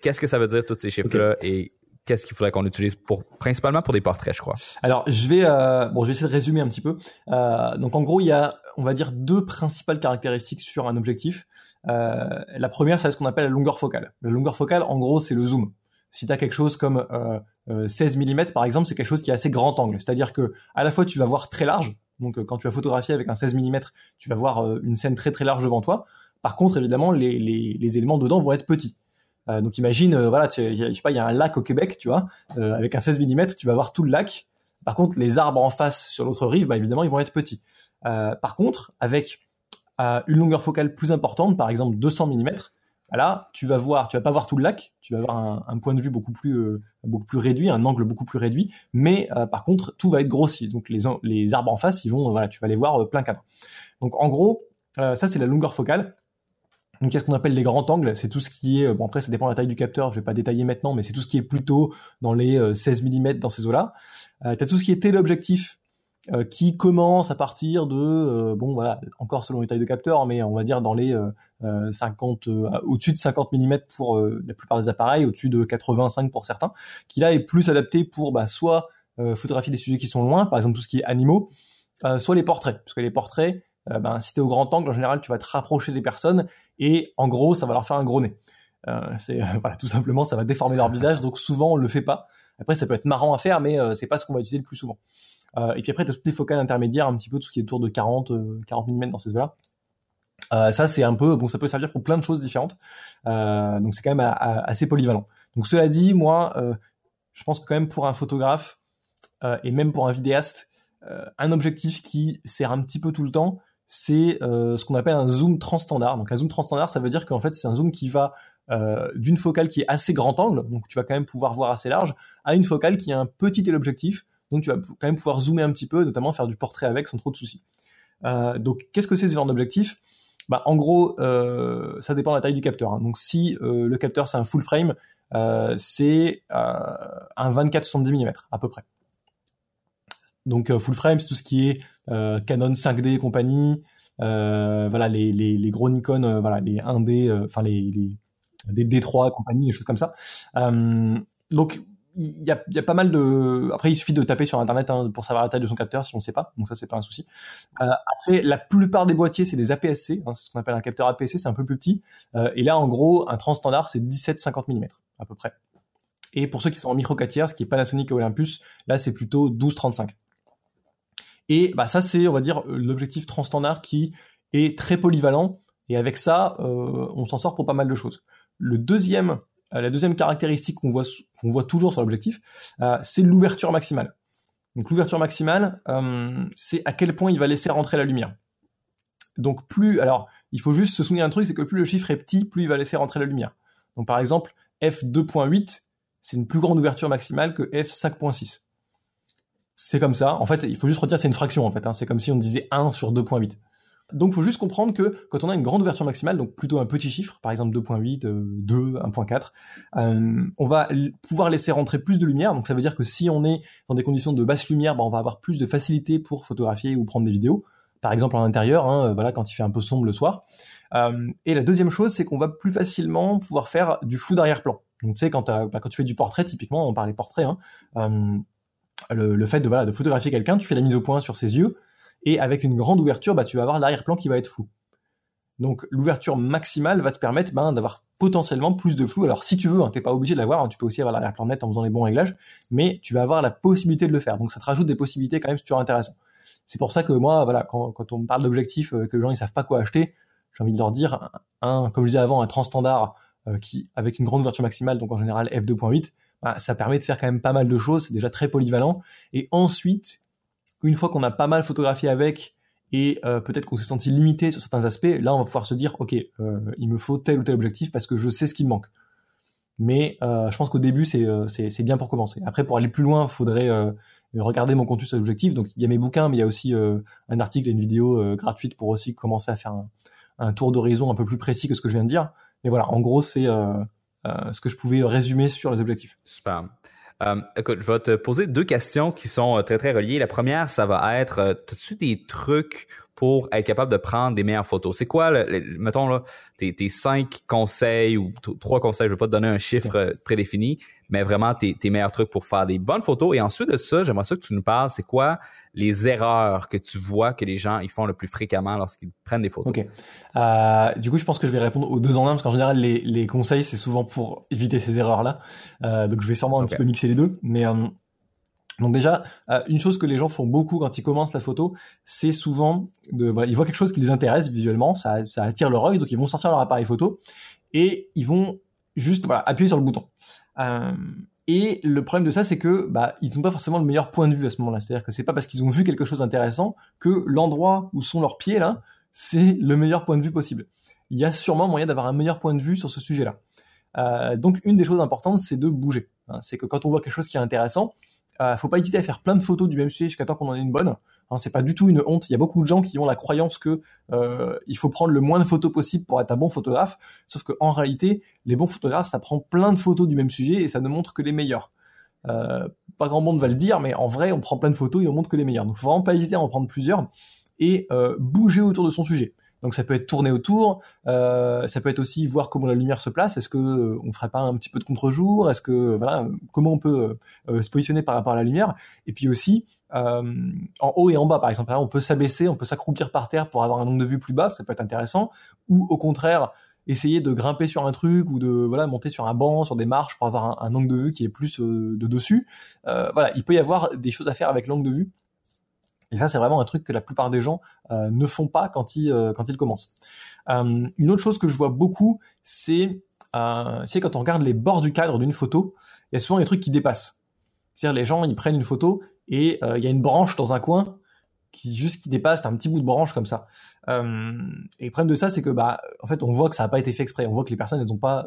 Qu'est-ce que ça veut dire tous ces chiffres-là okay. et qu'est-ce qu'il faudrait qu'on utilise pour principalement pour des portraits, je crois? Alors, je vais euh, bon, je vais essayer de résumer un petit peu. Euh, donc, en gros, il y a, on va dire, deux principales caractéristiques sur un objectif. Euh, la première, c'est ce qu'on appelle la longueur focale. La longueur focale, en gros, c'est le zoom. Si tu as quelque chose comme euh, 16 mm, par exemple, c'est quelque chose qui est assez grand angle. C'est-à-dire que à la fois, tu vas voir très large. Donc, quand tu vas photographier avec un 16 mm, tu vas voir une scène très très large devant toi. Par contre, évidemment, les, les, les éléments dedans vont être petits. Euh, donc imagine, euh, voilà, je sais pas, il y a un lac au Québec, tu vois, euh, avec un 16 mm, tu vas voir tout le lac. Par contre, les arbres en face sur l'autre rive, bah, évidemment, ils vont être petits. par contre, avec une longueur focale plus importante, par exemple 200 mm, là, tu vas voir, tu vas pas voir tout le lac, tu vas avoir un, point de vue beaucoup plus, beaucoup plus réduit, un angle beaucoup plus réduit, mais par contre, tout va être grossi. Donc les, les arbres en face, ils vont, voilà, tu vas les voir plein cadre. Donc en gros, ça c'est la longueur focale. Donc, qu'est-ce qu'on appelle les grands angles C'est tout ce qui est, bon après ça dépend de la taille du capteur, je vais pas détailler maintenant, mais c'est tout ce qui est plutôt dans les 16 mm dans ces eaux-là. Euh, tu as tout ce qui est téléobjectif euh, qui commence à partir de, euh, bon voilà, encore selon les tailles de capteur, mais on va dire dans les 50, euh, au-dessus de 50 mm pour la plupart des appareils, au-dessus de 85 pour certains, qui là est plus adapté pour bah, soit photographier des sujets qui sont loin, par exemple tout ce qui est animaux, soit les portraits, parce que les portraits, euh, ben, si tu es au grand angle, en général, tu vas te rapprocher des personnes et en gros, ça va leur faire un gros nez. Euh, c'est voilà, tout simplement, ça va déformer leur visage, donc souvent on le fait pas. Après, ça peut être marrant à faire, mais euh, c'est pas ce qu'on va utiliser le plus souvent. Euh, et puis après, tu as toutes les focales intermédiaires, un petit peu tout ce qui est autour de 40, 40 mm dans ces eaux-là. Euh, ça, c'est un peu, bon, ça peut servir pour plein de choses différentes. Euh, donc c'est quand même assez polyvalent. Donc cela dit, moi, je pense que quand même pour un photographe et même pour un vidéaste, un objectif qui sert un petit peu tout le temps, c'est euh, ce qu'on appelle un zoom transstandard. Donc un zoom transstandard, ça veut dire qu'en fait c'est un zoom qui va euh, d'une focale qui est assez grand angle, donc tu vas quand même pouvoir voir assez large, à une focale qui a un petit téléobjectif, donc tu vas quand même pouvoir zoomer un petit peu, notamment faire du portrait avec sans trop de soucis. Euh, donc qu'est-ce que c'est ce genre d'objectif? Bah, En gros, ça dépend de la taille du capteur. Hein. Donc si le capteur c'est un full frame, c'est un 24-70 mm à peu près. Donc full frame, c'est tout ce qui est euh, Canon 5D et compagnie, euh, voilà les, gros Nikon, euh, voilà les 1D, enfin les, les des D3 et compagnie, des choses comme ça. donc il y a, pas mal de. Après, il suffit de taper sur internet hein, pour savoir la taille de son capteur si on ne sait pas. Donc ça, c'est pas un souci. Euh, après, la plupart des boîtiers, c'est des APS-C. Hein, c'est ce qu'on appelle un capteur APS-C. C'est un peu plus petit. Euh, et là, en gros, un transstandard, c'est 17-50 mm à peu près. Et pour ceux qui sont en micro 4 tiers, ce qui est Panasonic et Olympus, là, c'est plutôt 12-35. Et bah, ça, c'est, on va dire, l'objectif transstandard qui est très polyvalent Et avec ça, on s'en sort pour pas mal de choses. Le deuxième, la deuxième caractéristique qu'on voit, qu'on voit toujours sur l'objectif, c'est l'ouverture maximale. Donc l'ouverture maximale, c'est à quel point il va laisser rentrer la lumière. Donc plus, alors il faut juste se souvenir d'un truc, c'est que plus le chiffre est petit, plus il va laisser rentrer la lumière. Donc par exemple, f2.8, c'est une plus grande ouverture maximale que f5.6. C'est comme ça. En fait, il faut juste retenir c'est une fraction en fait. Hein. C'est comme si on disait 1 sur 2.8. Donc, il faut juste comprendre que quand on a une grande ouverture maximale, donc plutôt un petit chiffre, par exemple 2.8, 2, 1.4, on va pouvoir laisser rentrer plus de lumière. Donc, ça veut dire que si on est dans des conditions de basse lumière, bah, on va avoir plus de facilité pour photographier ou prendre des vidéos par exemple en intérieur, hein, voilà, quand il fait un peu sombre le soir. Euh, et la deuxième chose, c'est qu'on va plus facilement pouvoir faire du flou d'arrière-plan. Donc tu sais, quand, bah, tu fais du portrait, typiquement, on parlait portrait, hein, le, fait de, voilà, de photographier quelqu'un, tu fais la mise au point sur ses yeux, et avec une grande ouverture, bah, tu vas avoir l'arrière-plan qui va être flou. Donc l'ouverture maximale va te permettre ben, d'avoir potentiellement plus de flou. Alors si tu veux, hein, tu n'es pas obligé de l'avoir, tu peux aussi avoir l'arrière-plan net en faisant les bons réglages, mais tu vas avoir la possibilité de le faire. Donc ça te rajoute des possibilités quand même toujours intéressant. C'est pour ça que moi, voilà, quand, on me parle d'objectifs, euh, que les gens ils savent pas quoi acheter, j'ai envie de leur dire, un, comme je disais avant, un transstandard euh, qui, avec une grande ouverture maximale, donc en général f2.8, bah, ça permet de faire quand même pas mal de choses, c'est déjà très polyvalent. Et ensuite, une fois qu'on a pas mal photographié avec et euh, peut-être qu'on s'est senti limité sur certains aspects, là on va pouvoir se dire, ok, il me faut tel ou tel objectif parce que je sais ce qui me manque. Mais je pense qu'au début c'est bien pour commencer. Après pour aller plus loin, il faudrait regardez mon contenu sur l'objectif. Donc il y a mes bouquins, mais il y a aussi euh, un article et une vidéo euh, gratuite pour aussi commencer à faire un, tour d'horizon un peu plus précis que ce que je viens de dire. Mais voilà, en gros, c'est euh, ce que je pouvais résumer sur les objectifs. Super. écoute, je vais te poser deux questions qui sont très très reliées. La première, ça va être, as-tu des trucs pour être capable de prendre des meilleures photos? C'est quoi, mettons, là, tes, tes, cinq conseils ou trois conseils, je vais pas te donner un chiffre prédéfini, mais vraiment tes, tes, meilleurs trucs pour faire des bonnes photos. Et ensuite de ça, j'aimerais ça que tu nous parles, c'est quoi les erreurs que tu vois que les gens ils font le plus fréquemment lorsqu'ils prennent des photos? Ok. Euh, du coup, je pense que je vais répondre aux deux en un, parce qu'en général, les, les conseils, c'est souvent pour éviter ces erreurs-là. Euh, donc, je vais sûrement un petit peu mixer les deux. Mais euh, donc déjà, euh, une chose que les gens font beaucoup quand ils commencent la photo, c'est souvent de, voilà, ils voient quelque chose qui les intéresse visuellement, ça, attire leur œil, donc ils vont sortir leur appareil photo et ils vont juste appuyer sur le bouton. Euh, et le problème de ça, c'est que bah, ils n'ont pas forcément le meilleur point de vue à ce moment-là. C'est-à-dire que c'est pas parce qu'ils ont vu quelque chose d'intéressant que l'endroit où sont leurs pieds là, c'est le meilleur point de vue possible. Il y a sûrement moyen d'avoir un meilleur point de vue sur ce sujet-là. Euh, donc une des choses importantes, c'est de bouger. Hein. c'est que quand on voit quelque chose qui est intéressant, euh, faut pas hésiter à faire plein de photos du même sujet jusqu'à temps qu'on en ait une bonne. Hein, c'est pas du tout une honte. Il y a beaucoup de gens qui ont la croyance que euh, il faut prendre le moins de photos possible pour être un bon photographe. Sauf qu'en réalité, les bons photographes, ça prend plein de photos du même sujet et ça ne montre que les meilleurs. Euh, pas grand monde va le dire, mais en vrai, on prend plein de photos et on montre que les meilleurs. Donc, faut vraiment pas hésiter à en prendre plusieurs et euh, bouger autour de son sujet. Donc ça peut être tourner autour, euh, ça peut être aussi voir comment la lumière se place. Est-ce que euh, on ferait pas un petit peu de contre-jour? Est-ce que voilà, comment on peut euh, se positionner par rapport à la lumière? Et puis aussi en haut et en bas, par exemple, là, on peut s'abaisser, on peut s'accroupir par terre pour avoir un angle de vue plus bas, ça peut être intéressant. Ou au contraire, essayer de grimper sur un truc ou de voilà monter sur un banc, sur des marches pour avoir un, angle de vue qui est plus de dessus. voilà, il peut y avoir des choses à faire avec l'angle de vue et ça, c'est vraiment un truc que la plupart des gens euh, ne font pas quand ils, euh, quand ils commencent. Euh, une autre chose que je vois beaucoup, c'est quand on regarde les bords du cadre d'une photo, il y a souvent des trucs qui dépassent. C'est-à-dire les gens, ils prennent une photo et il y a une branche dans un coin qui juste qui dépasse, un petit bout de branche comme ça. et le problème de ça, c'est que bah, en fait, on voit que ça n'a pas été fait exprès. On voit que les personnes, elles n'ont pas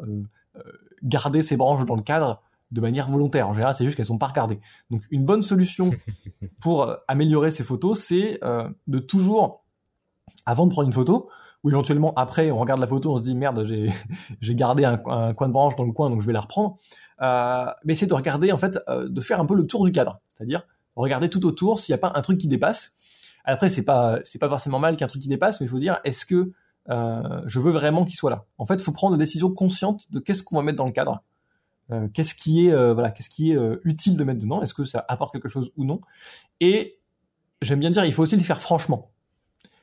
gardé ces branches dans le cadre de manière volontaire. En général, c'est juste qu'elles sont pas regardées. Donc, une bonne solution pour euh, améliorer ces photos, c'est euh, de toujours, avant de prendre une photo, ou éventuellement après, on regarde la photo, on se dit merde, j'ai gardé un, coin de branche dans le coin, donc je vais la reprendre. Euh, mais c'est de regarder en fait, de faire un peu le tour du cadre, c'est-à-dire regarder tout autour s'il n'y a pas un truc qui dépasse. Après, c'est pas c'est pas forcément mal qu'un truc qui dépasse, mais il faut se dire est-ce que je veux vraiment qu'il soit là? En fait, il faut prendre la décision consciente de qu'est-ce qu'on va mettre dans le cadre euh, qu'est-ce qui est euh, voilà, qu'est-ce qui est euh, utile de mettre dedans? Est-ce que ça apporte quelque chose ou non? Et j'aime bien dire, il faut aussi le faire franchement.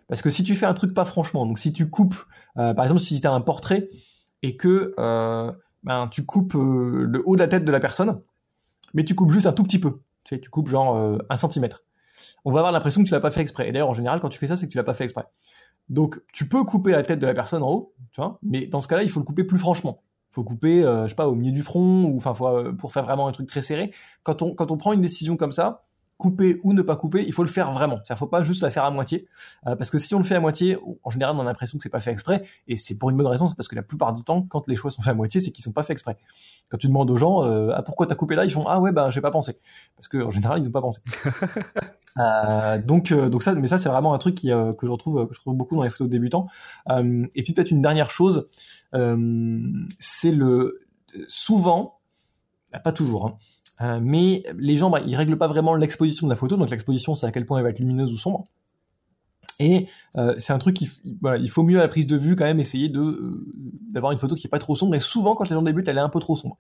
Parce que si tu fais un truc pas franchement, donc si tu coupes, par exemple, si tu as un portrait et que ben, tu coupes le haut de la tête de la personne, mais tu coupes juste un tout petit peu, tu sais, tu coupes genre un centimètre, on va avoir l'impression que tu l'as pas fait exprès. Et d'ailleurs, en général, quand tu fais ça, c'est que tu l'as pas fait exprès. Donc, tu peux couper la tête de la personne en haut, tu vois, mais dans ce cas-là, il faut le couper plus franchement. Faut couper, euh, je sais pas, au milieu du front, ou enfin, euh, pour faire vraiment un truc très serré. Quand on, quand on prend une décision comme ça, couper ou ne pas couper, il faut le faire vraiment. Il faut pas juste la faire à moitié, euh, parce que si on le fait à moitié, en général, on a l'impression que c'est pas fait exprès, et c'est pour une bonne raison, c'est parce que la plupart du temps, quand les choix sont faits à moitié, c'est qu'ils sont pas faits exprès. Quand tu demandes aux gens, euh, ah, pourquoi t'as coupé là, ils font ah ouais bah j'ai pas pensé, parce que en général ils ont pas pensé. euh, donc donc ça, mais ça c'est vraiment un truc qui, que je retrouve que je trouve beaucoup dans les photos de débutants. et puis peut-être une dernière chose, c'est le souvent, bah, pas toujours. Hein, euh, mais les gens, bah, ils règlent pas vraiment l'exposition de la photo. Donc l'exposition, c'est à quel point elle va être lumineuse ou sombre. Et euh, c'est un truc qu'il il faut mieux à la prise de vue quand même essayer de euh, d'avoir une photo qui est pas trop sombre. Et souvent, quand les gens débutent, elle est un peu trop sombre.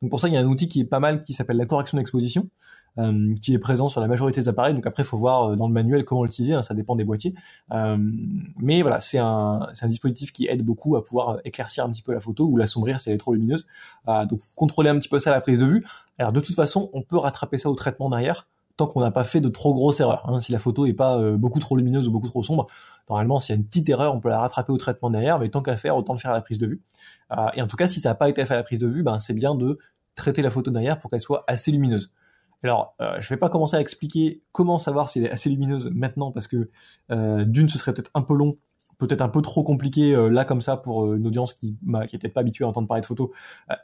Donc pour ça, il y a un outil qui est pas mal qui s'appelle la correction d'exposition. Euh, qui est présent sur la majorité des appareils. Donc après, il faut voir euh, dans le manuel comment l'utiliser, hein, ça dépend des boîtiers. Euh, mais voilà, c'est un, dispositif qui aide beaucoup à pouvoir éclaircir un petit peu la photo ou la sombrir si elle est trop lumineuse. donc contrôler un petit peu ça à la prise de vue. Alors de toute façon, on peut rattraper ça au traitement derrière tant qu'on n'a pas fait de trop grosses erreurs. Hein. Si la photo est pas beaucoup trop lumineuse ou beaucoup trop sombre, normalement, s'il y a une petite erreur, on peut la rattraper au traitement derrière, mais tant qu'à faire, autant le faire à la prise de vue. et en tout cas, si ça n'a pas été fait à la prise de vue, ben, c'est bien de traiter la photo derrière pour qu'elle soit assez lumineuse. Alors, euh, je vais pas commencer à expliquer comment savoir si elle est assez lumineuse maintenant, parce que euh, d'une, ce serait peut-être un peu long, peut-être un peu trop compliqué euh, là comme ça pour une audience qui, bah, qui est peut-être pas habituée à entendre parler de photos.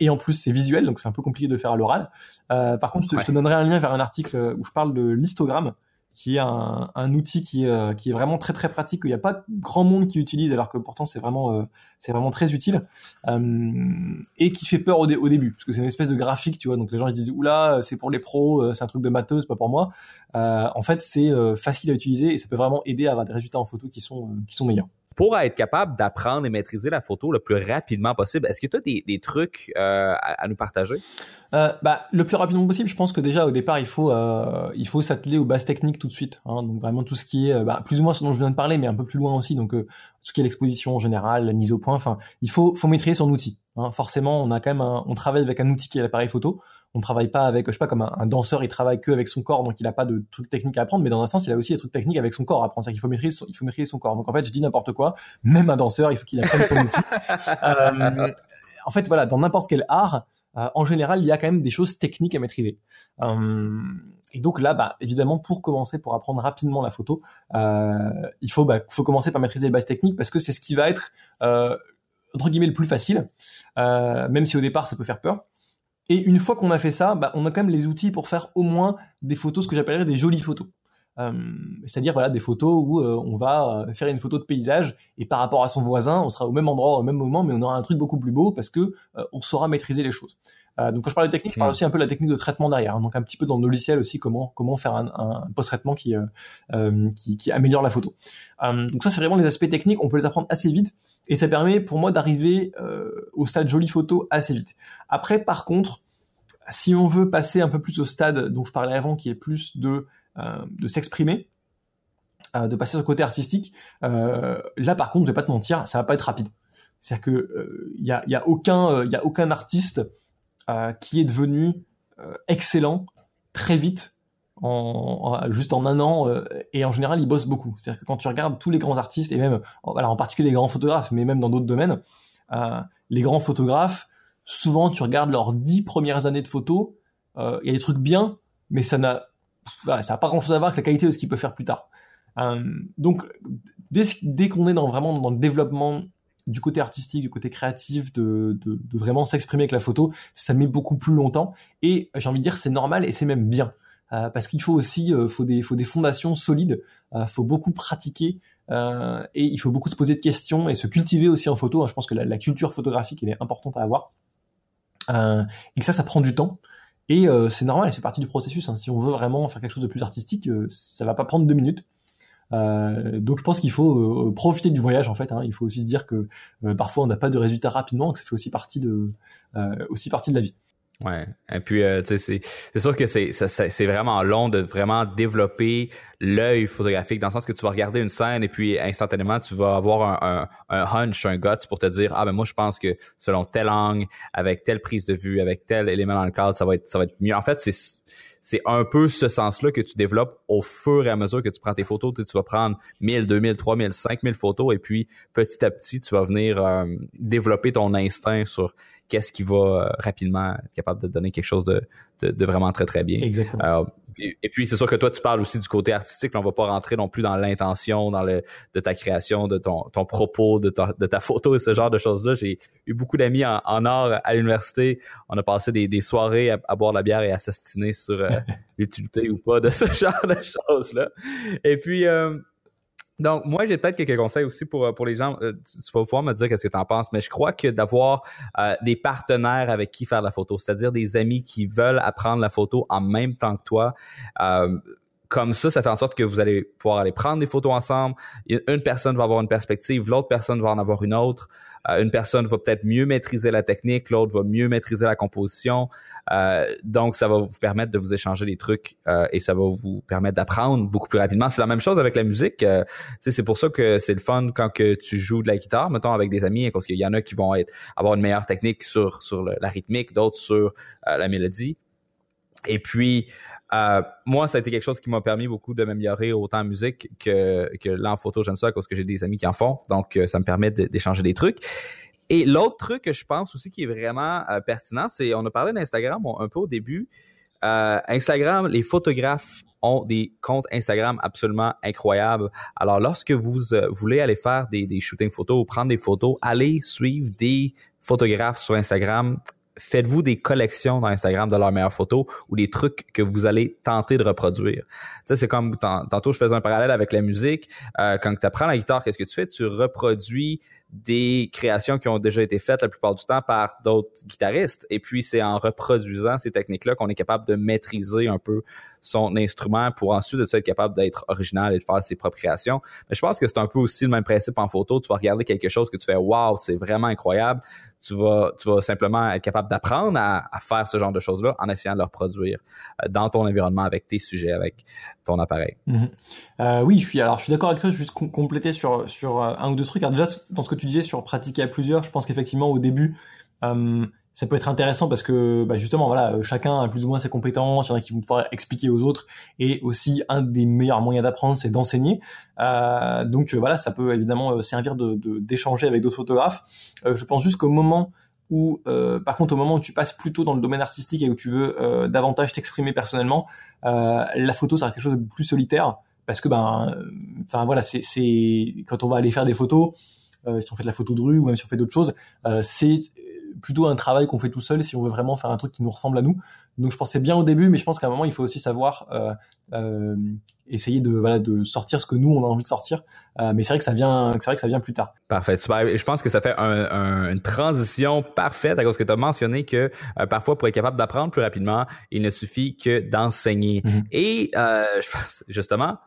et en plus, c'est visuel, donc c'est un peu compliqué de faire à l'oral. par contre, je te, je te, donnerai un lien vers un article où je parle de l'histogramme qui est un, outil qui, euh, qui est vraiment très très pratique, qu'il n'y a pas grand monde qui utilise, alors que pourtant c'est vraiment, euh, vraiment très utile, euh, et qui fait peur au, début, parce que c'est une espèce de graphique, tu vois, donc les gens ils disent, oula, c'est pour les pros, euh, c'est un truc de matos, pas pour moi. Euh, en fait, c'est facile à utiliser et ça peut vraiment aider à avoir des résultats en photo qui sont, qui sont meilleurs pour être capable d'apprendre et maîtriser la photo le plus rapidement possible, est-ce que tu as des, des trucs euh, à, à, nous partager? Euh, bah, le plus rapidement possible, je pense que déjà au départ, il faut, euh, il faut s'atteler aux bases techniques tout de suite. Hein, donc vraiment tout ce qui est, euh, bah, plus ou moins ce dont je viens de parler, mais un peu plus loin aussi. Donc euh, ce qui est l'exposition en général, la mise au point. Enfin, il faut, faut maîtriser son outil. Hein. Forcément, on a quand même, un, on travaille avec un outil qui est l'appareil photo. On travaille pas avec, je sais pas, comme un, un, danseur, il travaille que avec son corps, donc il a pas de trucs techniques à apprendre. Mais dans un sens, il a aussi des trucs techniques avec son corps à apprendre. C'est-à-dire qu'il faut maîtriser, son, il faut maîtriser son corps. Donc en fait, je dis n'importe quoi. Même un danseur, il faut qu'il apprenne son outil. Euh, en fait, voilà, dans n'importe quel art, euh, en général, il y a quand même des choses techniques à maîtriser. Euh, et donc là, bah, évidemment, pour commencer, pour apprendre rapidement la photo, il faut, bah, faut commencer par maîtriser les bases techniques parce que c'est ce qui va être entre guillemets le plus facile, même si au départ ça peut faire peur. Et une fois qu'on a fait ça, bah, on a quand même les outils pour faire au moins des photos, ce que j'appellerais des jolies photos. Euh, c'est-à-dire voilà des photos où euh, on va euh, faire une photo de paysage et par rapport à son voisin, on sera au même endroit au même moment, mais on aura un truc beaucoup plus beau parce que on saura maîtriser les choses. donc quand je parle de technique, je parle aussi un peu de la technique de traitement derrière, hein. donc un petit peu dans le logiciel aussi comment comment faire un, un post-traitement qui, qui, qui améliore la photo. donc ça c'est vraiment les aspects techniques, on peut les apprendre assez vite et ça permet pour moi d'arriver au stade jolie photo assez vite. Après par contre si on veut passer un peu plus au stade dont je parlais avant, qui est plus de euh, s'exprimer, euh, de passer sur le côté artistique. Euh, là, par contre, je vais pas te mentir, ça va pas être rapide. C'est-à-dire que il y a aucun artiste qui est devenu excellent très vite juste en un an et en général il bosse beaucoup c'est à dire que quand tu regardes tous les grands artistes et même voilà en particulier les grands photographes mais même dans d'autres domaines euh, les grands photographes souvent tu regardes leurs dix premières années de photos il y a des trucs bien mais ça n'a pas grand chose à voir avec la qualité de ce qu'il peut faire plus tard. Euh, donc, dès, dès qu'on est dans, vraiment dans le développement du côté artistique, du côté créatif, de, de, de vraiment s'exprimer avec la photo, ça met beaucoup plus longtemps. Et j'ai envie de dire, c'est normal et c'est même bien. Euh, parce qu'il faut aussi euh, faut des, faut des fondations solides, euh, faut beaucoup pratiquer euh, et il faut beaucoup se poser de questions et se cultiver aussi en photo. Je pense que la, la culture photographique elle est importante à avoir euh, et que ça, ça prend du temps. Et euh, c'est normal, c'est partie du processus. Hein. Si on veut vraiment faire quelque chose de plus artistique, ça va pas prendre deux minutes. Euh, donc je pense qu'il faut euh, profiter du voyage en fait. Hein. Il faut aussi se dire que euh, parfois on n'a pas de résultats rapidement, que ça fait aussi partie de aussi partie de la vie. Ouais. Et puis, euh, tu sais, c'est sûr que c'est vraiment long de vraiment développer l'œil photographique dans le sens que tu vas regarder une scène et puis instantanément tu vas avoir un, un, un hunch, un guts pour te dire ah ben moi je pense que selon tel angle, avec telle prise de vue, avec tel élément dans le cadre, ça va être ça va être mieux. En fait, c'est c'est un peu ce sens-là que tu développes au fur et à mesure que tu prends tes photos. Tu, vas prendre 1000, 2000, 3000, 5000 photos et puis petit à petit, tu vas venir euh, développer ton instinct sur qu'est-ce qui va euh, rapidement être capable de donner quelque chose de, de, vraiment très, très bien. Exactement. Et, puis c'est sûr que toi tu parles aussi du côté artistique, là, on va pas rentrer non plus dans l'intention, dans le de ta création, de ton, ton propos, de ta, de ta photo et ce genre de choses là. J'ai eu beaucoup d'amis en, en, art à l'université. On a passé des, des soirées à, boire de la bière et à s'astiner sur euh, l'utilité ou pas de ce genre de choses là. Et puis euh, donc, moi, j'ai peut-être quelques conseils aussi pour, euh, pour les gens. Euh, tu, vas pouvoir me dire qu'est-ce que tu en penses, mais je crois que d'avoir euh, des partenaires avec qui faire la photo, c'est-à-dire des amis qui veulent apprendre la photo en même temps que toi, comme ça, ça fait en sorte que vous allez pouvoir aller prendre des photos ensemble. Une personne va avoir une perspective, l'autre personne va en avoir une autre. Euh, une personne va peut-être mieux maîtriser la technique, l'autre va mieux maîtriser la composition. Euh, donc, ça va vous permettre de vous échanger des trucs euh, et ça va vous permettre d'apprendre beaucoup plus rapidement. C'est la même chose avec la musique. c'est pour ça que c'est le fun quand que tu joues de la guitare, mettons avec des amis, parce qu'il y en a qui vont avoir une meilleure technique sur sur la rythmique, d'autres sur la mélodie. Et puis, euh, moi, ça a été quelque chose qui m'a permis beaucoup de m'améliorer autant en musique que, que là en photo. J'aime ça parce que j'ai des amis qui en font. Donc, euh, ça me permet d'échanger des trucs. Et l'autre truc que je pense aussi qui est vraiment euh, pertinent, c'est, on a parlé d'Instagram un peu au début. Instagram, les photographes ont des comptes Instagram absolument incroyables. Alors, lorsque vous voulez aller faire des, des shootings photos ou prendre des photos, allez suivre des photographes sur Instagram faites-vous des collections dans Instagram de leurs meilleures photos ou des trucs que vous allez tenter de reproduire? Tu c'est comme tantôt je faisais un parallèle avec la musique. Euh, quand tu apprends la guitare, qu'est-ce que tu fais? Tu reproduis des créations qui ont déjà été faites la plupart du temps par d'autres guitaristes. Et puis, c'est en reproduisant ces techniques-là qu'on est capable de maîtriser un peu son instrument pour ensuite être capable d'être original et de faire ses propres créations. Mais je pense que c'est un peu aussi le même principe en photo. Tu vas regarder quelque chose que tu fais, wow, c'est vraiment incroyable. Tu vas, tu vas simplement être capable d'apprendre à, faire ce genre de choses-là en essayant de le reproduire euh, dans ton environnement avec tes sujets, avec ton appareil. Mm-hmm. Euh, oui, je suis, alors, je suis d'accord avec toi. Je vais juste compléter sur, sur euh, un ou deux trucs. Alors, déjà, dans ce que tu disais sur pratiquer à plusieurs, je pense qu'effectivement, au début, ça peut être intéressant parce que bah, justement voilà euh, chacun a plus ou moins ses compétences il y en a qui vont pouvoir expliquer aux autres et aussi un des meilleurs moyens d'apprendre c'est d'enseigner euh, donc euh, voilà ça peut évidemment servir de d'échanger avec d'autres photographes je pense juste qu'au moment où par contre au moment où tu passes plutôt dans le domaine artistique et où tu veux davantage t'exprimer personnellement la photo sera quelque chose de plus solitaire parce que ben enfin voilà c'est c'est quand on va aller faire des photos si on fait de la photo de rue ou même si on fait d'autres choses c'est plutôt un travail qu'on fait tout seul si on veut vraiment faire un truc qui nous ressemble à nous. Donc je pensais bien au début, mais je pense qu'à un moment il faut aussi savoir euh, euh, essayer de voilà de sortir ce que nous on a envie de sortir. Euh, mais c'est vrai que ça vient, c'est vrai que ça vient plus tard. Parfait, super. Je pense que ça fait un, une transition parfaite à cause que tu as mentionné que euh, parfois pour être capable d'apprendre plus rapidement, il ne suffit que d'enseigner. Mm-hmm. Et euh, je pense justement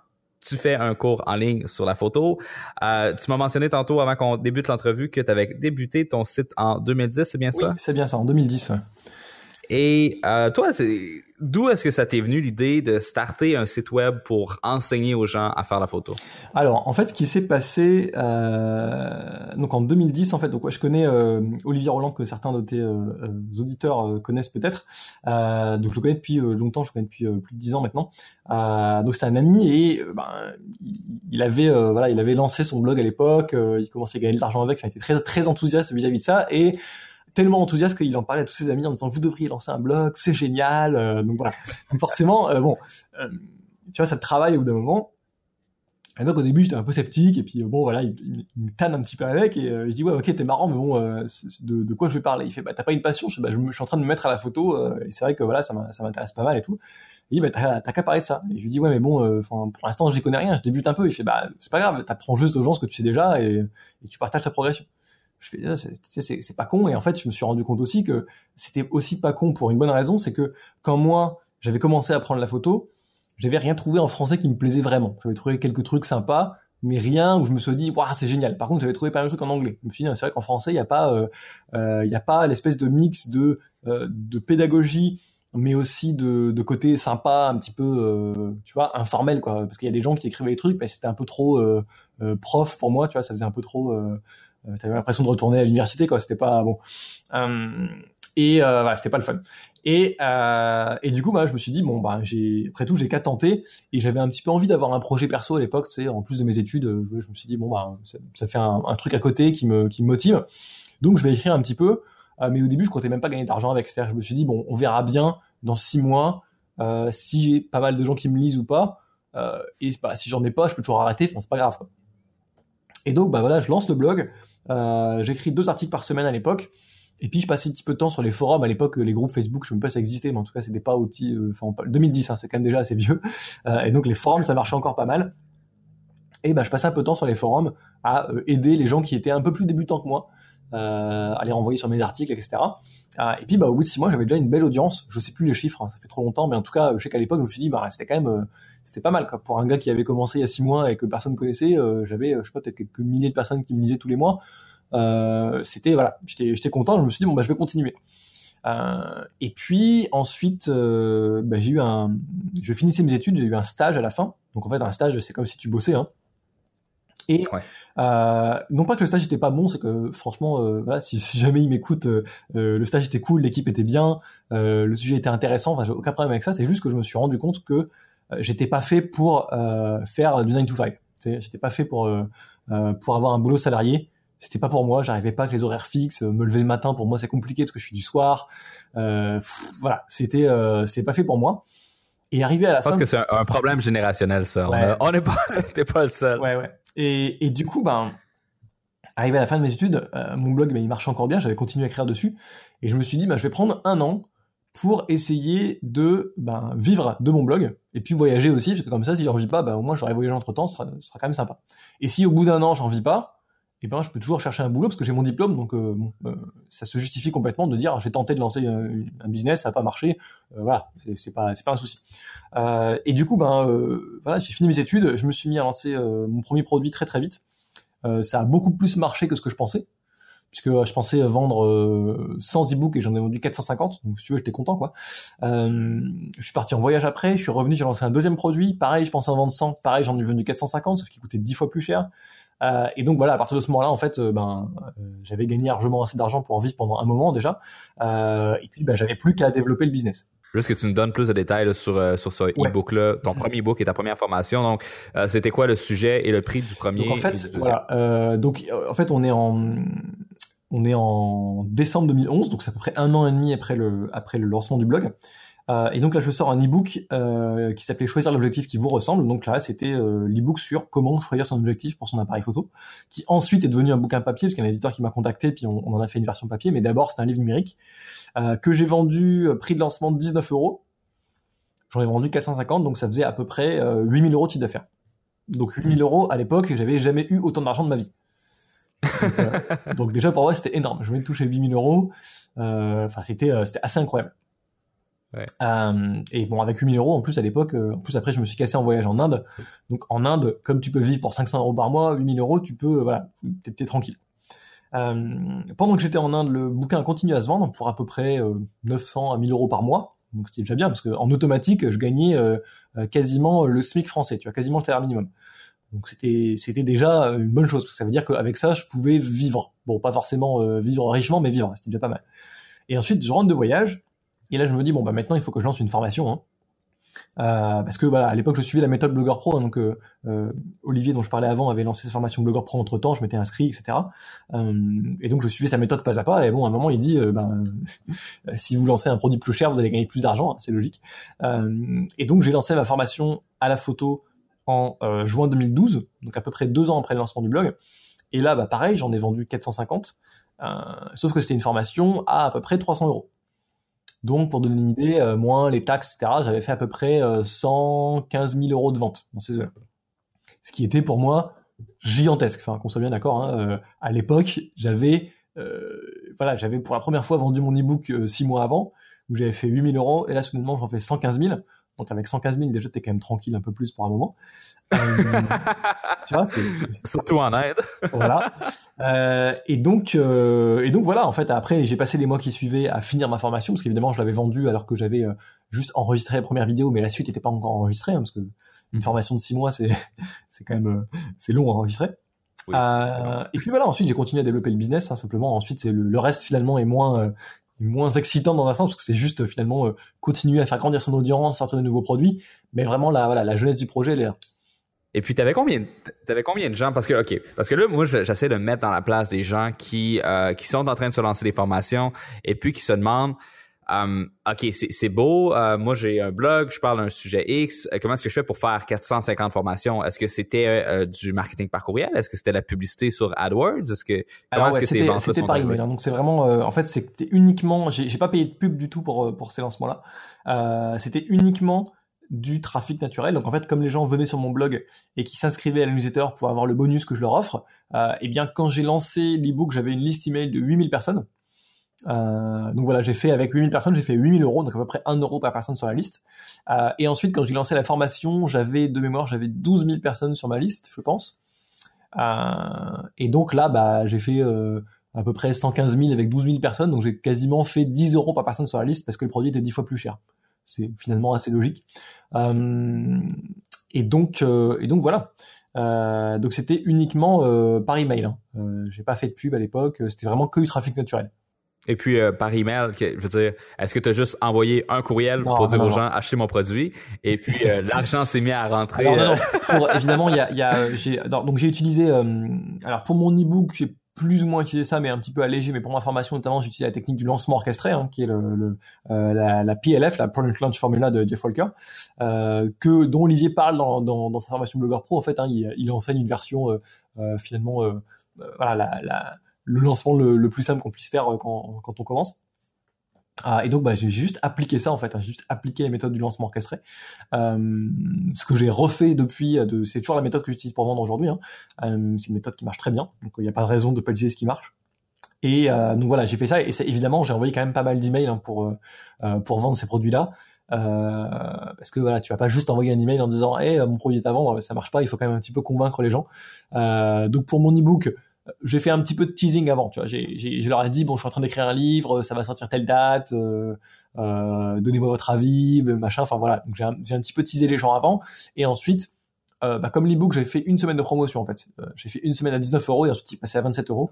tu fais un cours en ligne sur la photo. Euh, tu m'as mentionné tantôt, avant qu'on débute l'entrevue, que tu avais débuté ton site en 2010, c'est bien ça? Oui, c'est bien ça, en 2010. Et euh, toi, d'où est-ce que ça t'est venu l'idée de starter un site web pour enseigner aux gens à faire la photo? Alors, en fait, ce qui s'est passé, euh, donc en 2010, en fait, donc je connais euh, Olivier Roland que certains de tes euh, euh, auditeurs connaissent peut-être. donc, je le connais depuis longtemps, je le connais depuis plus de 10 ans maintenant. donc, c'est un ami et ben, il avait voilà, il avait lancé son blog à l'époque. il commençait à gagner de l'argent avec. Il était très très enthousiaste vis-à-vis de ça et tellement enthousiaste qu'il en parlait à tous ses amis en disant vous devriez lancer un blog, c'est génial. Euh, donc voilà. Donc forcément, euh, bon, euh, tu vois, ça te travaille au bout d'un moment. Et donc au début j'étais un peu sceptique et puis bon voilà il, me tanne un petit peu avec et je dis ouais ok t'es marrant mais bon de, de, quoi je vais parler? Il fait bah t'as pas une passion je, bah, je, suis en train de me mettre à la photo et c'est vrai que voilà ça m'intéresse pas mal et tout il dit bah t'as qu'à parler de ça et je lui dis ouais mais bon pour l'instant j'y connais rien je débute un peu il fait bah c'est pas grave t'apprends juste aux gens ce que tu sais déjà et, et tu partages ta progression je fais, ah, c'est pas con. Et en fait, je me suis rendu compte aussi que c'était aussi pas con pour une bonne raison, c'est que quand moi, j'avais commencé à prendre la photo, j'avais rien trouvé en français qui me plaisait vraiment. J'avais trouvé quelques trucs sympas, mais rien où je me suis dit, waouh, c'est génial. Par contre, j'avais trouvé pas mal de trucs en anglais. Je me suis dit, c'est vrai qu'en français, il n'y a pas, euh, euh, y a pas l'espèce de mix de, euh, de pédagogie, mais aussi de, de côté sympa, un petit peu, tu vois, informel, quoi. Parce qu'il y a des gens qui écrivaient des trucs, mais c'était un peu trop prof pour moi, tu vois, ça faisait un peu trop. T'avais l'impression de retourner à l'université, quoi. C'était pas bon. et voilà, c'était pas le fun. Et, euh, et du coup, bah, je me suis dit, bon, bah, après tout, j'ai qu'à tenter. Et j'avais un petit peu envie d'avoir un projet perso à l'époque, tu en plus de mes études. Euh, je me suis dit, bon, bah, ça, fait un, truc à côté qui me, qui me motive. Donc, je vais écrire un petit peu. Euh, mais au début, je comptais même pas gagner d'argent avec. C'est-à-dire, je me suis dit, bon, on verra bien dans six mois euh, si j'ai pas mal de gens qui me lisent ou pas. Euh, et bah, si j'en ai pas, je peux toujours arrêter. Enfin, c'est pas grave. Quoi. Et donc, bah voilà, je lance le blog. J'écris deux articles par semaine à l'époque. Et puis je passais un petit peu de temps sur les forums à l'époque, les groupes Facebook, je sais même pas si ça existait, mais en tout cas c'était pas outil. Euh, enfin 2010, hein, c'est quand même déjà assez vieux. Euh, et donc les forums, ça marchait encore pas mal. Et bah je passais un peu de temps sur les forums à euh, aider les gens qui étaient un peu plus débutants que moi, à les renvoyer sur mes articles, etc. et puis bah au bout de six mois, j'avais déjà une belle audience. Je sais plus les chiffres, hein, ça fait trop longtemps, mais en tout cas, je sais qu'à l'époque, je me suis dit bah c'était quand même c'était pas mal quoi. Pour un gars qui avait commencé il y a six mois et que personne connaissait, j'avais je sais pas peut-être quelques milliers de personnes qui me lisaient tous les mois. Euh, c'était voilà, j'étais content. Je me suis dit bon bah je vais continuer. Euh, et puis ensuite, euh, bah, j'ai eu un, je finissais mes études, j'ai eu un stage à la fin. Donc en fait, un stage, c'est comme si tu bossais. Hein. Et euh, non pas que le stage était pas bon, c'est que franchement, euh, voilà, si, si, jamais il m'écoute, euh, le stage était cool, l'équipe était bien, le sujet était intéressant. Enfin, j'ai aucun problème avec ça. C'est juste que je me suis rendu compte que j'étais pas fait pour faire du 9 to 5. J'étais pas fait pour pour avoir un boulot salarié c'était pas pour moi. J'arrivais pas avec les horaires fixes. Me lever le matin pour moi c'est compliqué parce que je suis du soir. Euh, voilà, c'était euh, c'était pas fait pour moi. Et arrivé à la fin. Je pense que c'est un, problème générationnel ça. On n'est pas t'es pas le seul. Ouais ouais. Et, et du coup ben arrivé à la fin de mes études, euh, mon blog ben, il marche encore bien. J'avais continué à écrire dessus et je me suis dit ben je vais prendre un an pour essayer de ben, vivre de mon blog et puis voyager aussi parce que comme ça si j'en vis pas ben, au moins j'aurais voyagé entre temps, ce sera, sera quand même sympa. Et si au bout d'un an j'en vis pas et ben je peux toujours chercher un boulot parce que j'ai mon diplôme, donc euh, euh, ça se justifie complètement de dire j'ai tenté de lancer un, business, ça n'a pas marché, euh, voilà, c'est pas pas un souci. et du coup ben voilà, j'ai fini mes études, je me suis mis à lancer mon premier produit très très vite. ça a beaucoup plus marché que ce que je pensais, puisque je pensais vendre 100 e-books et j'en ai vendu 450, donc si tu veux j'étais content quoi. je suis parti en voyage après, je suis revenu, j'ai lancé un deuxième produit, pareil je pensais en vendre 100, pareil j'en ai vendu 450, sauf qu'il coûtait 10 fois plus cher. Euh, et donc voilà, à partir de ce moment-là, en fait, euh, ben, euh, j'avais gagné largement assez d'argent pour en vivre pendant un moment déjà. et puis, ben, j'avais plus qu'à développer le business. Juste que tu nous donnes plus de détails sur, sur ce e-book-là, ton premier e-book et ta première formation. Donc, c'était quoi le sujet et le prix du premier Donc, en fait, voilà, donc, en fait, on est en, on est en décembre 2011, donc c'est à peu près un an et demi après le, après le lancement du blog. Euh, et donc là, je sors un e-book euh, qui s'appelait Choisir l'objectif qui vous ressemble. Donc là, c'était euh, l'e-book sur comment choisir son objectif pour son appareil photo, qui ensuite est devenu un bouquin papier, parce qu'il y a un éditeur qui m'a contacté, puis on, en a fait une version papier. Mais d'abord, c'est un livre numérique que j'ai vendu prix de lancement de 19 euros. J'en ai vendu 450, donc ça faisait à peu près 8000 euros de chiffre d'affaires. Donc 8000 euros à l'époque, j'avais jamais eu autant d'argent de ma vie. Donc, donc, déjà pour moi, c'était énorme. Je venais de toucher 8000 euros. Enfin, c'était c'était assez incroyable. Ouais. Euh, et bon, avec 8000 euros, en plus à l'époque, euh, en plus après je me suis cassé en voyage en Inde. Donc en Inde, comme tu peux vivre pour 500 euros par mois, 8000 euros, tu peux, euh, voilà, t'es, tranquille. Euh, pendant que j'étais en Inde, le bouquin a continué à se vendre pour à peu près 900 à 1000 euros par mois. Donc c'était déjà bien parce qu'en automatique, je gagnais quasiment le SMIC français, tu vois, quasiment le salaire minimum. Donc c'était c'était déjà une bonne chose parce que ça veut dire qu'avec ça, je pouvais vivre. Bon, pas forcément vivre richement, mais vivre, c'était déjà pas mal. Et ensuite, je rentre de voyage et là, je me dis, bon, bah, maintenant, il faut que je lance une formation. Hein. Euh, parce que voilà, à l'époque, je suivais la méthode Blogueur Pro. Hein, donc, euh, euh, Olivier, dont je parlais avant, avait lancé sa formation Blogueur Pro entre temps. Je m'étais inscrit, etc. et donc, je suivais sa méthode pas à pas. Et bon, à un moment, il dit, ben, si vous lancez un produit plus cher, vous allez gagner plus d'argent. Hein, c'est logique. et donc, j'ai lancé ma formation à la photo en juin 2012, donc à peu près deux ans après le lancement du blog. Et là, bah, pareil, j'en ai vendu 450. sauf que c'était une formation à à peu près 300 euros. Donc, pour donner une idée, euh, moins les taxes, etc., j'avais fait à peu près 115 euh, 000 euros de vente dans ces eaux-là. Ce qui était pour moi gigantesque. Enfin, qu'on soit bien d'accord. Hein, euh, à l'époque, j'avais, voilà, j'avais pour la première fois vendu mon e-book six mois avant, où j'avais fait 8 000 euros, et là, soudainement, j'en fais 115 000. Donc avec 115 000, déjà, t'es quand même tranquille un peu plus pour un moment. Euh, tu vois, c'est surtout en aide. voilà. Euh, et donc, euh, et donc voilà. En fait, après, j'ai passé les mois qui suivaient à finir ma formation parce qu'évidemment, je l'avais vendue alors que j'avais euh, juste enregistré la première vidéo, mais la suite n'était pas encore enregistrée hein, parce que une formation de six mois, c'est c'est quand même c'est long à enregistrer. Et puis voilà, ensuite j'ai continué à développer le business. Hein, simplement, ensuite c'est le, le, reste finalement est moins moins excitant dans un sens parce que c'est juste finalement euh, continuer à faire grandir son audience, sortir de nouveaux produits, mais vraiment la voilà la jeunesse du projet elle là. Et puis t'avais combien t'avais combien de gens? Parce que ok. Parce que là moi j'essaie de me mettre dans la place des gens qui euh, qui sont en train de se lancer des formations et puis qui se demandent Um, OK, c'est beau. Euh, moi, j'ai un blog, je parle d'un sujet X. Euh, comment est-ce que je fais pour faire 450 formations? Est-ce que c'était euh, du marketing par courriel? Est-ce que c'était la publicité sur AdWords? Est-ce que comment est-ce que C'était par email. Donc c'est vraiment, en fait, c'était uniquement. J'ai pas payé de pub du tout pour pour ces lancements-là. c'était uniquement du trafic naturel. Donc en fait, comme les gens venaient sur mon blog et qui s'inscrivaient à la newsletter pour avoir le bonus que je leur offre, eh bien quand j'ai lancé l'ebook, j'avais une liste email de 8000 personnes. Euh, donc voilà, j'ai fait avec 8000 personnes, j'ai fait 8000 euros, donc à peu près 1 euro par personne sur la liste. Euh, et ensuite, quand j'ai lancé la formation, j'avais de mémoire, j'avais 12 000 personnes sur ma liste, je pense. Euh, et donc là, bah, j'ai fait à peu près 115 000 avec 12 000 personnes, donc j'ai quasiment fait 10 euros par personne sur la liste parce que le produit était 10 fois plus cher. C'est finalement assez logique. Et donc, et donc voilà. donc c'était uniquement par email. Hein. j'ai pas fait de pub à l'époque, c'était vraiment que du trafic naturel. Et puis euh, par email, je veux dire, est-ce que tu as juste envoyé un courriel pour dire aux gens achetez mon produit? Et puis euh, l'argent s'est mis à rentrer euh? pour, Évidemment, il y a, y a j'ai donc j'ai utilisé alors pour mon ebook, j'ai plus ou moins utilisé ça, mais un petit peu allégé. Mais pour ma formation notamment, j'ai utilisé la technique du lancement orchestré, hein, qui est le, le la, la, PLF, la Product Launch Formula de Jeff Walker, que dont Olivier parle dans, dans, dans, sa formation Blogueur Pro. En fait, hein, il, il, enseigne une version finalement, voilà la, la le lancement le, plus simple qu'on puisse faire euh, quand, on commence. Ah, et donc bah, j'ai juste appliqué ça en fait, hein, j'ai juste appliqué les méthodes du lancement orchestré. Euh, ce que j'ai refait depuis, euh, c'est toujours la méthode que j'utilise pour vendre aujourd'hui. Hein. C'est une méthode qui marche très bien, donc il n'y a pas de raison de pas utiliser ce qui marche. Et donc voilà, j'ai fait ça et évidemment j'ai envoyé quand même pas mal d'emails hein, pour pour vendre ces produits-là. parce que voilà, tu vas pas juste envoyer un email en disant, hey, mon produit est à vendre, ça marche pas. Il faut quand même un petit peu convaincre les gens. donc pour mon ebook, j'ai fait un petit peu de teasing avant, tu vois. J'ai, je leur ai dit bon, je suis en train d'écrire un livre, ça va sortir telle date, euh, euh, donnez-moi votre avis, machin. Enfin voilà. Donc j'ai un, petit peu teasé les gens avant, et ensuite, euh, bah, comme l'ebook, j'ai fait une semaine de promotion en fait. Euh, j'ai fait une semaine à 19 euros et ensuite il passait à 27 euros.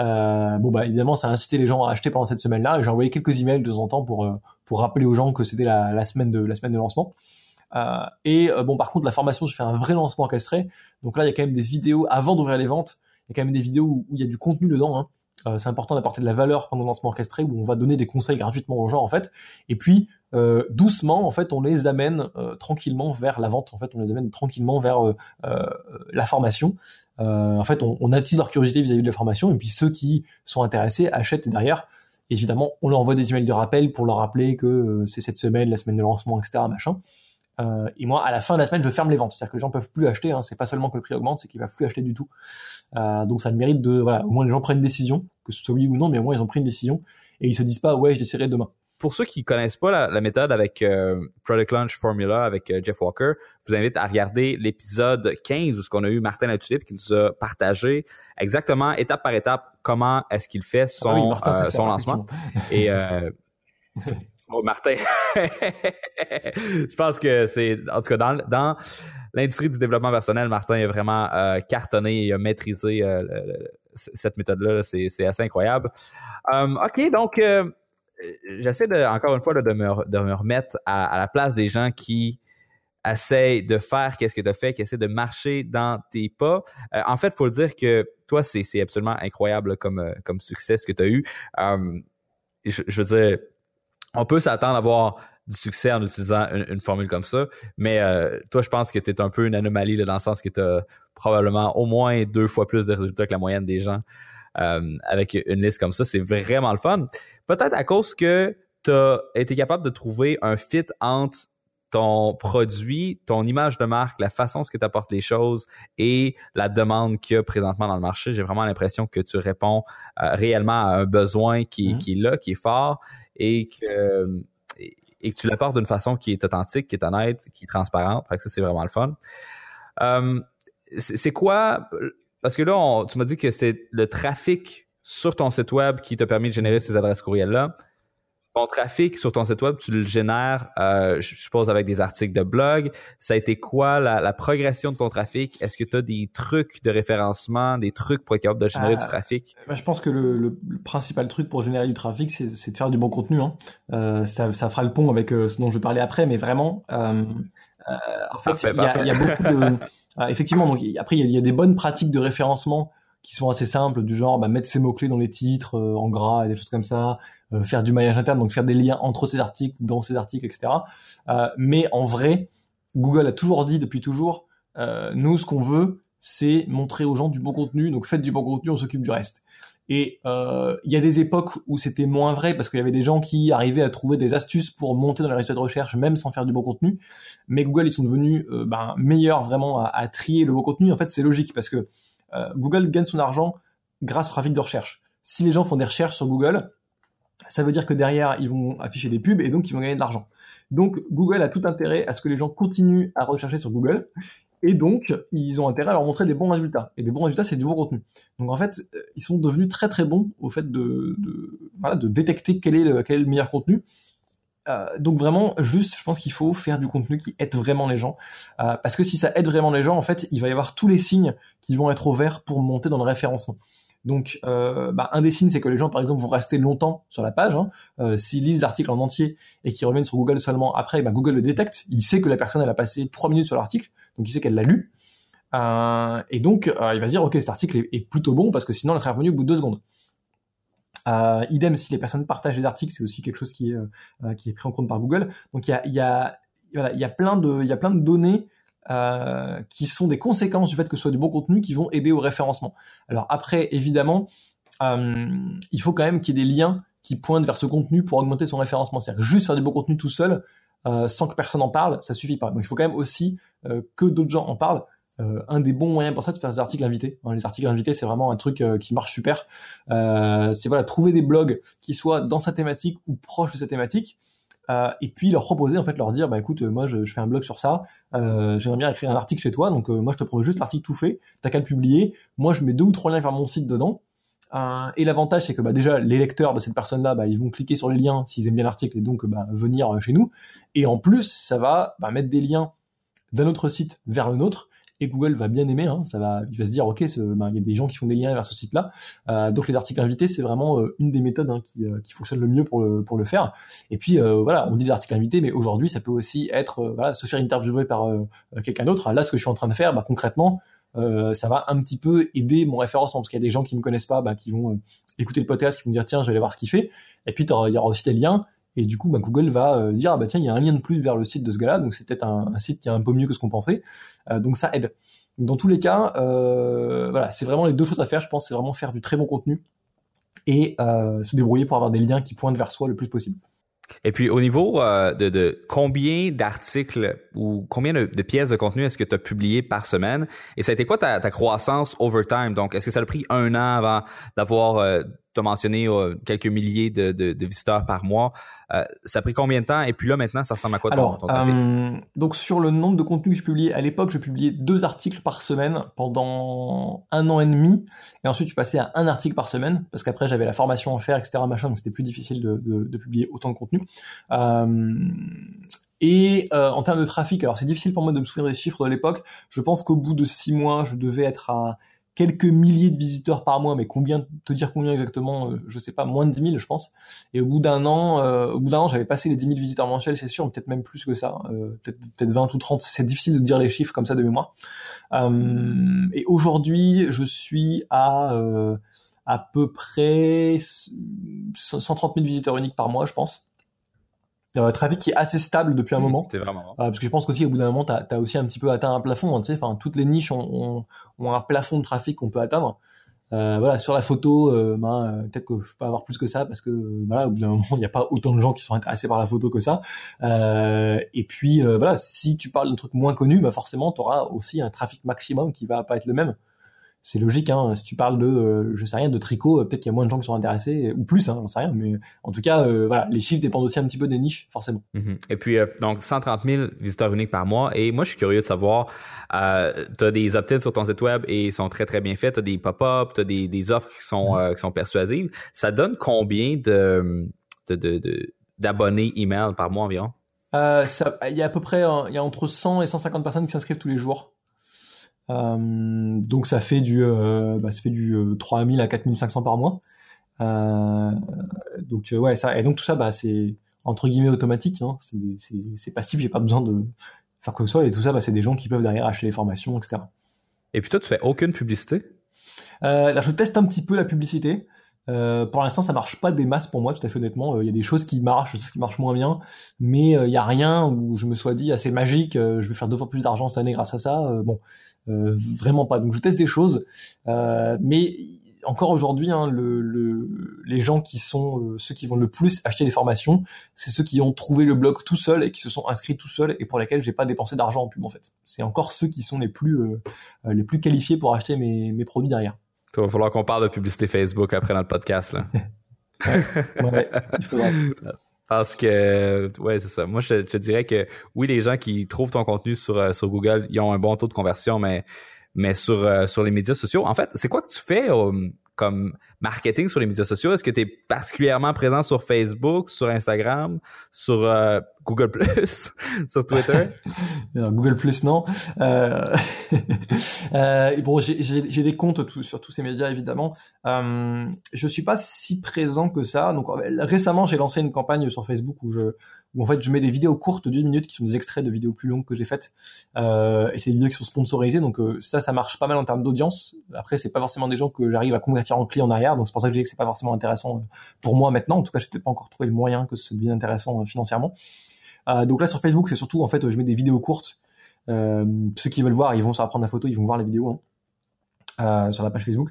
Euh, bon bah évidemment, ça a incité les gens à acheter pendant cette semaine-là. Et j'ai envoyé quelques emails de temps en temps pour pour rappeler aux gens que c'était la, la semaine de la semaine de lancement. et bon, par contre, la formation, je fais un vrai lancement orchestré. Donc là, il y a quand même des vidéos avant d'ouvrir les ventes il y a quand même des vidéos où, il y a du contenu dedans. Hein. Euh, c'est important d'apporter de la valeur pendant le lancement orchestré où on va donner des conseils gratuitement aux gens en fait. Et puis euh, doucement en fait on les amène euh, tranquillement vers la vente. En fait on les amène tranquillement vers la formation. en fait on, on, attise leur curiosité vis-à-vis de la formation et puis ceux qui sont intéressés achètent derrière. Évidemment on leur envoie des emails de rappel pour leur rappeler que c'est cette semaine, la semaine de lancement, etc. Machin. Euh, et moi, à la fin de la semaine, je ferme les ventes. C'est-à-dire que les gens peuvent plus acheter. Hein. C'est pas seulement que le prix augmente, c'est qu'ils ne peuvent plus acheter du tout. Euh, donc ça le mérite de, voilà, au moins les gens prennent une décision, que ce soit oui ou non, mais au moins ils ont pris une décision et ils se disent pas ouais, je déciderai demain. Pour ceux qui connaissent pas la, la méthode avec euh, Product Launch Formula avec Jeff Walker, je vous invite à regarder l'épisode 15 où ce qu'on a eu Martin Latulippe qui nous a partagé exactement étape par étape comment est-ce qu'il fait son, ah son lancement. Et Oh, Martin. je pense que c'est, en tout cas, dans, dans l'industrie du développement personnel, Martin a vraiment euh, cartonné et a maîtrisé euh, cette méthode-là. C'est, assez incroyable. Um, OK, donc, euh, j'essaie encore une fois de, me, remettre à, la place des gens qui essayent de faire qu'est-ce que tu as fait, qui essaient de marcher dans tes pas. en fait, il faut le dire que toi, c'est, absolument incroyable comme, comme succès ce que tu as eu. Um, je, je veux dire, on peut s'attendre à avoir du succès en utilisant une, formule comme ça, mais euh, toi, je pense que tu es un peu une anomalie là, dans le sens que tu as probablement au moins deux fois plus de résultats que la moyenne des gens euh, avec une liste comme ça. C'est vraiment le fun. Peut-être à cause que tu as été capable de trouver un fit entre ton produit, ton image de marque, la façon ce que tu apportes les choses et la demande qu'il y a présentement dans le marché. J'ai vraiment l'impression que tu réponds euh, réellement à un besoin qui, mmh. qui est là, qui est fort et que et que tu l'apportes d'une façon qui est authentique, qui est honnête, qui est transparente. Fait que ça, c'est vraiment le fun. Euh, c'est quoi, parce que là, tu m'as dit que c'était le trafic sur ton site web qui t'a permis de générer ces adresses courriels-là ton trafic sur ton site web, tu le génères, euh, je suppose, avec des articles de blog. Ça a été quoi la, progression de ton trafic? Est-ce que tu as des trucs de référencement, des trucs pour être capable de générer du euh, trafic? Bah, je pense que le, principal truc pour générer du trafic, c'est de faire du bon contenu. Hein. Euh, ça, fera le pont avec ce dont je vais parler après, mais vraiment, en fait, il y, a beaucoup de... effectivement, donc, après, il y, a des bonnes pratiques de référencement qui sont assez simples, du genre bah, mettre ses mots-clés dans les titres, en gras, et des choses comme ça, euh, faire du maillage interne, donc faire des liens entre ces articles, dans ces articles, etc. Euh, mais en vrai, Google a toujours dit depuis toujours, euh, nous, ce qu'on veut, c'est montrer aux gens du bon contenu. Donc faites du bon contenu, on s'occupe du reste. Et il y a des époques où c'était moins vrai parce qu'il y avait des gens qui arrivaient à trouver des astuces pour monter dans les résultats de recherche même sans faire du bon contenu. Mais Google ils sont devenus ben, meilleurs vraiment à, à, trier le bon contenu. En fait c'est logique parce que Google gagne son argent grâce au trafic de recherche. Si les gens font des recherches sur Google, ça veut dire que derrière, ils vont afficher des pubs et donc ils vont gagner de l'argent. Donc Google a tout intérêt à ce que les gens continuent à rechercher sur Google et donc ils ont intérêt à leur montrer des bons résultats. Et des bons résultats, c'est du bon contenu. Donc en fait, ils sont devenus très très bons au fait de, détecter quel est le meilleur contenu. Euh, donc vraiment, juste, je pense qu'il faut faire du contenu qui aide vraiment les gens, euh, parce que si ça aide vraiment les gens, en fait, il va y avoir tous les signes qui vont être au vert pour monter dans le référencement. Donc, euh, bah, un des signes, c'est que les gens, par exemple, vont rester longtemps sur la page. Hein. Euh, s'ils lisent l'article en entier et qu'ils reviennent sur Google seulement après, bah, Google le détecte. Il sait que la personne, elle a passé trois minutes sur l'article, donc il sait qu'elle l'a lu. Euh, et donc, il va se dire, ok, cet article est, plutôt bon parce que sinon, elle serait revenue au bout de deux secondes. Idem, si les personnes partagent les articles, c'est aussi quelque chose qui est, qui est pris en compte par Google. Donc, il y a, y, a, y, a plein de, y a de données euh, qui sont des conséquences du fait que ce soit du bon contenu qui vont aider au référencement. Alors après, évidemment, euh, il faut quand même qu'il y ait des liens qui pointent vers ce contenu pour augmenter son référencement. C'est-à-dire juste faire du bon contenu tout seul, euh, sans que personne en parle, ça suffit pas. Donc il faut quand même aussi euh, que d'autres gens en parlent. Euh, un des bons moyens pour ça, de faire des articles invités. Hein, les articles invités, c'est vraiment un truc qui marche super. c'est voilà, trouver des blogs qui soient dans sa thématique ou proches de sa thématique, euh, et puis leur proposer en fait leur dire bah écoute moi je, fais un blog sur ça. Euh, j'aimerais bien écrire un article chez toi. Donc euh, moi je te propose juste l'article tout fait. T'as qu'à le publier. Moi je mets deux ou trois liens vers mon site dedans. Et l'avantage c'est que bah, déjà les lecteurs de cette personne là bah, ils vont cliquer sur les liens s'ils aiment bien l'article et donc bah, venir chez nous. Et en plus ça va bah, mettre des liens d'un autre site vers le nôtre Google va bien aimer. Hein, ça va, il va se dire, ok, ben, il y a des gens qui font des liens vers ce site-là. Euh, donc les articles invités, c'est vraiment euh, une des méthodes hein, qui, euh, qui, fonctionne le mieux pour le, pour le faire. Et puis voilà, on dit des articles invités, mais aujourd'hui, ça peut aussi être voilà, se faire interviewer par quelqu'un d'autre. Là, ce que je suis en train de faire, bah, concrètement, ça va un petit peu aider mon référencement parce qu'il y a des gens qui me connaissent pas, bah, qui vont écouter le podcast, qui vont dire tiens, je vais aller voir ce qu'il fait. Et puis il y aura aussi des liens et du coup, bah, Google va euh, dire, ah, bah tiens, il y a un lien de plus vers le site de ce gars-là, donc c'est peut-être un, site qui est un peu mieux que ce qu'on pensait. Euh, donc ça aide. Dans tous les cas, euh, voilà, c'est vraiment les deux choses à faire. Je pense, c'est vraiment faire du très bon contenu et se débrouiller pour avoir des liens qui pointent vers soi le plus possible. Et puis au niveau de, de, combien d'articles ou combien de, pièces de contenu est-ce que tu as publié par semaine? Et ça a été quoi ta, ta croissance over time? Donc est-ce que ça a pris un an avant d'avoir tu as mentionné euh, quelques milliers de, de, de, visiteurs par mois. Euh, ça a pris combien de temps? Et puis là, maintenant, ça ressemble à quoi ton, Alors, euh, Donc, sur le nombre de contenus que je publiais, à l'époque, je publiais deux articles par semaine pendant un an et demi. Et ensuite, je passé à un article par semaine, parce qu'après, j'avais la formation à faire, etc., machin, donc c'était plus difficile de, publier autant de contenu. Euh, et euh, en termes de trafic, alors c'est difficile pour moi de me souvenir des chiffres de l'époque. Je pense qu'au bout de six mois, je devais être à quelques milliers de visiteurs par mois, mais combien, te dire combien exactement, euh, je sais pas, moins de 10 000, je pense. Et au bout d'un an, euh, au bout d'un an, j'avais passé les 10 000 visiteurs mensuels, c'est sûr, peut-être même plus que ça, euh, peut-être peut 20 ou 30. C'est difficile de dire les chiffres comme ça de mémoire. et aujourd'hui, je suis à à peu près 130 000 visiteurs uniques par mois, je pense un trafic qui est assez stable depuis un mmh, moment. C'est vraiment. Euh, parce que je pense qu'aussi au bout d'un moment, tu as, aussi un petit peu atteint un plafond. Hein, tu sais, enfin, toutes les niches ont, ont, un plafond de trafic qu'on peut atteindre. Euh, voilà, sur la photo, euh, ben, euh, peut-être que je peux pas avoir plus que ça parce que voilà, au bout d'un moment, il n'y a pas autant de gens qui sont intéressés par la photo que ça. et puis voilà, si tu parles d'un truc moins connu, ben forcément, tu auras aussi un trafic maximum qui va pas être le même. C'est logique. Hein. Si tu parles de, euh, je sais rien, de tricot, euh, peut-être qu'il y a moins de gens qui sont intéressés, ou plus, hein, j'en sais rien. Mais en tout cas, euh, voilà, les chiffres dépendent aussi un petit peu des niches, forcément. Mhm. Et puis, donc, 130 000 visiteurs uniques par mois. Et moi, je suis curieux de savoir, tu as des opt-ins sur ton site web et ils sont très, très bien faits. Tu as des pop-up, tu as des, des, offres qui sont, qui sont persuasives. Ça donne combien de, de, de, d'abonnés email par mois environ? Il y a à peu près il y a entre 100 et 150 personnes qui s'inscrivent tous les jours. Euh, donc ça fait du, euh, bah, ça fait du 3000 euh, à 4500 par mois. donc ouais, ça et donc tout ça, bah c'est entre guillemets automatique. Hein, c'est passif, j'ai pas besoin de faire quoi que ce soit. Et tout ça, bah, c'est des gens qui peuvent derrière acheter les formations, etc. Et puis toi, tu fais aucune publicité? Euh, Là, je teste un petit peu la publicité. Euh, pour l'instant, ça marche pas des masses pour moi, tout à fait honnêtement. Il y a des choses qui marchent, des choses qui marchent moins bien, mais il y a rien où je me sois dit assez magique. je vais faire deux fois plus d'argent cette année grâce à ça. bon, vraiment pas. Donc je teste des choses, euh, mais encore aujourd'hui, hein, le, le, les gens qui sont euh, ceux qui vont le plus acheter des formations, c'est ceux qui ont trouvé le blog tout seul et qui se sont inscrits tout seuls et pour lesquels j'ai pas dépensé d'argent en pub en fait. C'est encore ceux qui sont les plus les plus qualifiés pour acheter mes, mes produits derrière. Il va falloir qu'on parle de publicité Facebook après notre podcast là. ouais, il faudra. Parce que, ouais, c'est ça. Moi, je te, dirais que oui, les gens qui trouvent ton contenu sur, euh, Google, ils ont un bon taux de conversion, mais, mais sur, euh, sur les médias sociaux, en fait, c'est quoi que tu fais euh, comme marketing sur les médias sociaux? Est-ce que tu es particulièrement présent sur Facebook, sur Instagram, sur euh, Google Plus, sur Twitter? Google Plus, non. Euh... euh, bon, j'ai des comptes sur tous ces médias, évidemment. Euh, je suis pas si présent que ça. Donc récemment, j'ai lancé une campagne sur Facebook où je où en fait je mets des vidéos courtes de 10 minutes qui sont des extraits de vidéos plus longues que j'ai faites. Euh, et c'est des vidéos qui sont sponsorisées donc euh, ça ça marche pas mal en termes d'audience. Après c'est pas forcément des gens que j'arrive à convertir en clients en arrière donc c'est pour ça que j'ai dit que c'est pas forcément intéressant euh, pour moi maintenant. En tout cas j'ai pas encore trouvé le moyen que ça devienne intéressant euh, financièrement. Donc là sur Facebook c'est surtout en fait je mets des vidéos courtes. Ceux qui veulent voir ils vont sur prendre la photo ils vont voir les vidéos hein, sur la page Facebook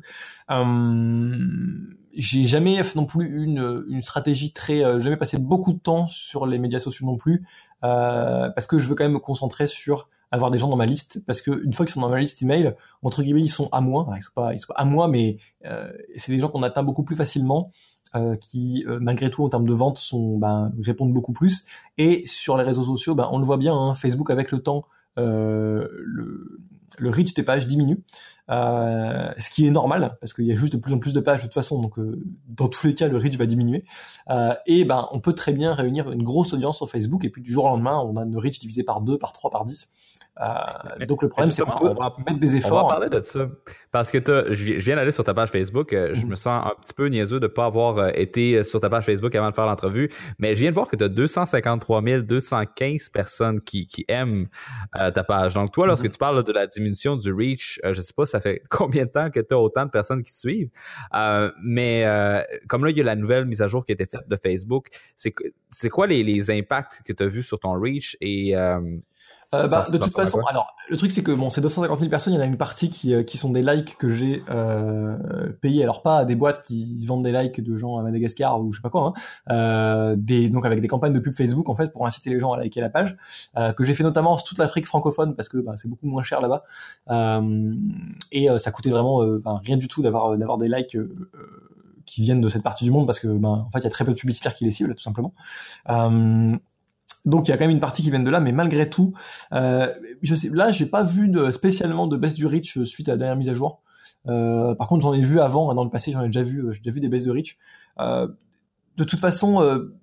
j'ai jamais non plus une, une stratégie très, euh, jamais passé beaucoup de temps sur les médias sociaux non plus, euh, parce que je veux quand même me concentrer sur avoir des gens dans ma liste, parce que une fois qu'ils sont dans ma liste email, entre guillemets, ils sont à moi, ils sont sont pas à moi, mais euh, c'est des gens qu'on atteint beaucoup plus facilement, euh, qui euh, malgré tout en termes de vente sont, ben, répondent beaucoup plus. Et sur les réseaux sociaux, ben, on le voit bien, hein, Facebook avec le temps, euh, le, le reach des pages diminue, euh, ce qui est normal parce qu'il y a juste de plus en plus de pages de toute façon, donc euh, dans tous les cas le reach va diminuer. Euh, et ben on peut très bien réunir une grosse audience sur Facebook et puis du jour au lendemain on a une reach divisé par 2, par 3, par 10. Euh, donc le problème, c'est qu'on peut va, mettre des efforts. On va parler de ça. Parce que je viens d'aller sur ta page Facebook. Euh, je mhm. me sens un petit peu niaiseux de pas avoir euh, été sur ta page Facebook avant de faire l'entrevue. Mais je viens de voir que tu as 253 215 personnes qui, qui aiment ta page. Donc toi, lorsque mhm. tu parles de la diminution du reach, je sais pas, ça fait combien de temps que tu as autant de personnes qui te suivent. mais comme là, il y a la nouvelle mise à jour qui a été faite de Facebook. C'est quoi les, les impacts que tu as vus sur ton reach et euh, bah, de toute façon, alors le truc c'est que bon, ces 250 000 personnes, il y en a une partie qui, euh, qui sont des likes que j'ai euh, payés. Alors pas à des boîtes qui vendent des likes de gens à Madagascar ou je sais pas quoi, hein, euh, des donc avec des campagnes de pub Facebook en fait pour inciter les gens à liker la page, euh, que j'ai fait notamment sur toute l'Afrique francophone parce que bah, c'est beaucoup moins cher là-bas euh, et ça coûtait vraiment rien du tout d'avoir d'avoir des likes qui viennent de cette partie du monde parce que ben en fait il y a très peu de publicitaires qui les ciblent tout simplement. Euh, donc il y a quand même une partie qui vient de là, mais malgré tout, euh, je sais, là j'ai pas vu spécialement de baisse du reach suite à la dernière mise à jour. Euh, par contre j'en ai vu avant, hein, dans le passé j'en ai déjà vu, j'ai déjà vu des baisses de reach. Euh, de toute façon, euh,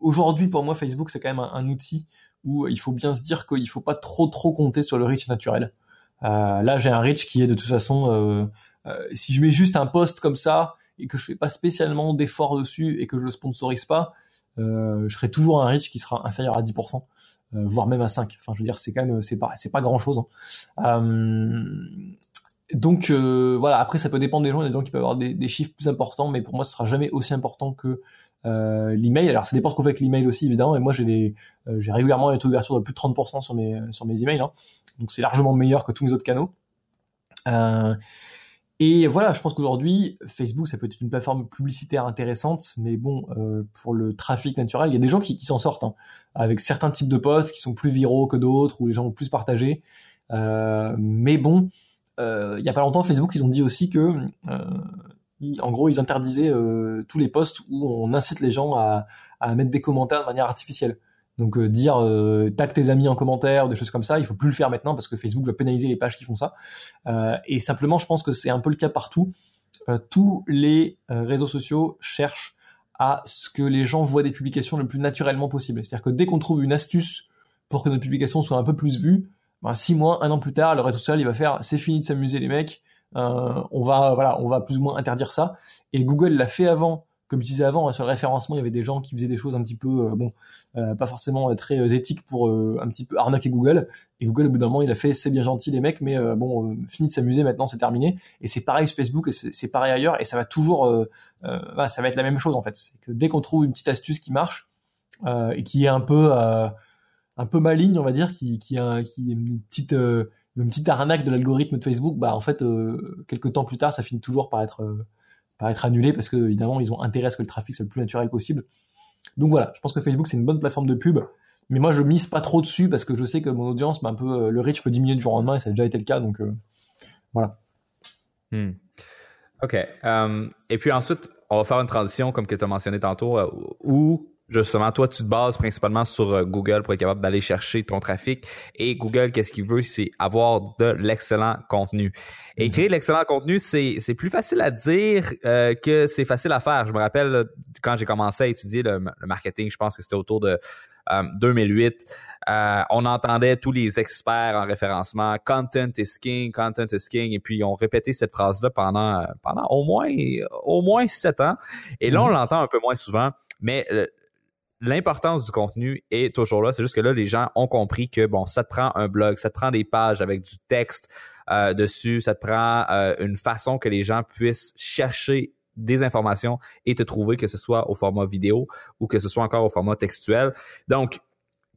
aujourd'hui pour moi Facebook c'est quand même un, outil où il faut bien se dire qu'il faut pas trop trop compter sur le reach naturel. Euh, là j'ai un reach qui est de toute façon, si je mets juste un post comme ça et que je fais pas spécialement d'efforts dessus et que je le sponsorise pas, euh, je serai toujours un reach qui sera inférieur à 10%, euh, voire même à 5. Enfin, je veux dire, c'est quand même, c'est pas, c'est pas grand chose. Hein. Euh, donc voilà. Après, ça peut dépendre des gens. Il y a des gens qui peuvent avoir des, chiffres plus importants, mais pour moi, ce sera jamais aussi important que euh, l'email. Alors ça dépend ce qu'on fait avec l'email aussi évidemment. Et moi j'ai des, j'ai régulièrement une ouverture de plus de 30% sur mes sur mes emails. Hein. Donc c'est largement meilleur que tous mes autres canaux. Euh, et voilà, je pense qu'aujourd'hui, Facebook, ça peut être une plateforme publicitaire intéressante, mais bon, euh, pour le trafic naturel, il y a des gens qui, s'en sortent, hein, avec certains types de posts qui sont plus viraux que d'autres, ou les gens ont plus partagé. Euh, mais bon, il y a pas longtemps, Facebook, ils ont dit aussi que, en gros, ils interdisaient tous les posts où on incite les gens à mettre des commentaires de manière artificielle. Donc dire tag tes amis en commentaire, des choses comme ça, il faut plus le faire maintenant parce que Facebook va pénaliser les pages qui font ça. et simplement, je pense que c'est un peu le cas partout. tous les réseaux sociaux cherchent à ce que les gens voient des publications le plus naturellement possible. C'est-à-dire que dès qu'on trouve une astuce pour que notre publication soit un peu plus vue, ben, six mois, un an plus tard, le réseau social il va faire c'est fini de s'amuser les mecs, euh, on va voilà, on va plus ou moins interdire ça. Et Google l'a fait avant comme je disais avant, sur le référencement, il y avait des gens qui faisaient des choses un petit peu, euh, bon, euh, pas forcément euh, très éthiques pour un petit peu arnaquer Google. Et Google, au bout d'un moment, il a fait, c'est bien gentil les mecs, mais bon, fini de s'amuser maintenant, c'est terminé. Et c'est pareil sur Facebook, et c'est pareil ailleurs, et ça va toujours, ça va être la même chose en fait. C'est que dès qu'on trouve une petite astuce qui marche et qui est un peu, un peu maligne, on va dire, qui, est une petite une petite arnaque de l'algorithme de Facebook, bah en fait, quelques temps plus tard, ça finit toujours par être être annulé parce que évidemment ils ont intérêt à ce que le trafic soit le plus naturel possible. Donc voilà, je pense que Facebook c'est une bonne plateforme de pub, mais moi je mise pas trop dessus parce que je sais que mon audience, bah, un peu euh, le reach peut diminuer du jour au lendemain et ça a déjà été le cas, donc euh, voilà. Hmm. Ok. Euh, et puis ensuite, on va faire une transition comme que tu as mentionné tantôt, où justement, toi, tu te bases principalement sur euh, Google pour être capable d'aller chercher ton trafic. Et Google, qu'est-ce qu'il veut? C'est avoir de l'excellent contenu. Et créer de l'excellent contenu, c'est, c'est plus facile à dire euh, que c'est facile à faire. Je me rappelle quand j'ai commencé à étudier le, marketing, je pense que c'était autour de 2008, euh, on entendait tous les experts en référencement, content is king, content is king, et puis on répétait cette phrase-là pendant pendant au moins au moins sept ans. Et là, on mm-hmm. l'entend un peu moins souvent, mais l'importance du contenu est toujours là. C'est juste que là, les gens ont compris que bon, ça te prend un blog, ça te prend des pages avec du texte euh, dessus, ça te prend euh, une façon que les gens puissent chercher des informations et te trouver, que ce soit au format vidéo ou que ce soit encore au format textuel. Donc,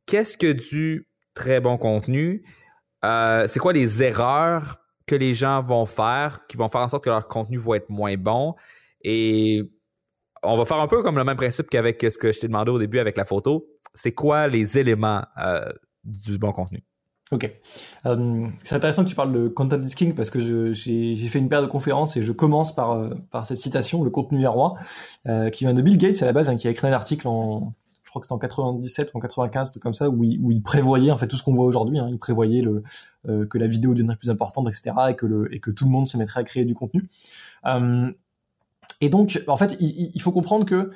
qu'est-ce que du très bon contenu? Euh, c'est quoi les erreurs que les gens vont faire qui vont faire en sorte que leur contenu va être moins bon? Et on va faire un peu comme le même principe qu'avec ce que je t'ai demandé au début avec la photo. C'est quoi les éléments euh, du bon contenu? Ok. Euh, c'est intéressant que tu parles de content is king parce que j'ai fait une paire de conférences et je commence par, euh, cette citation, le contenu est roi, qui vient de Bill Gates à la base, hein, qui a écrit un article en, je crois que c'était en 97 ou en 95, comme ça, où il, prévoyait en fait tout ce qu'on voit aujourd'hui. Hein, il prévoyait que la vidéo deviendrait plus importante, etc., et que tout le monde se mettrait à créer du contenu. Et donc, en fait, il, faut comprendre que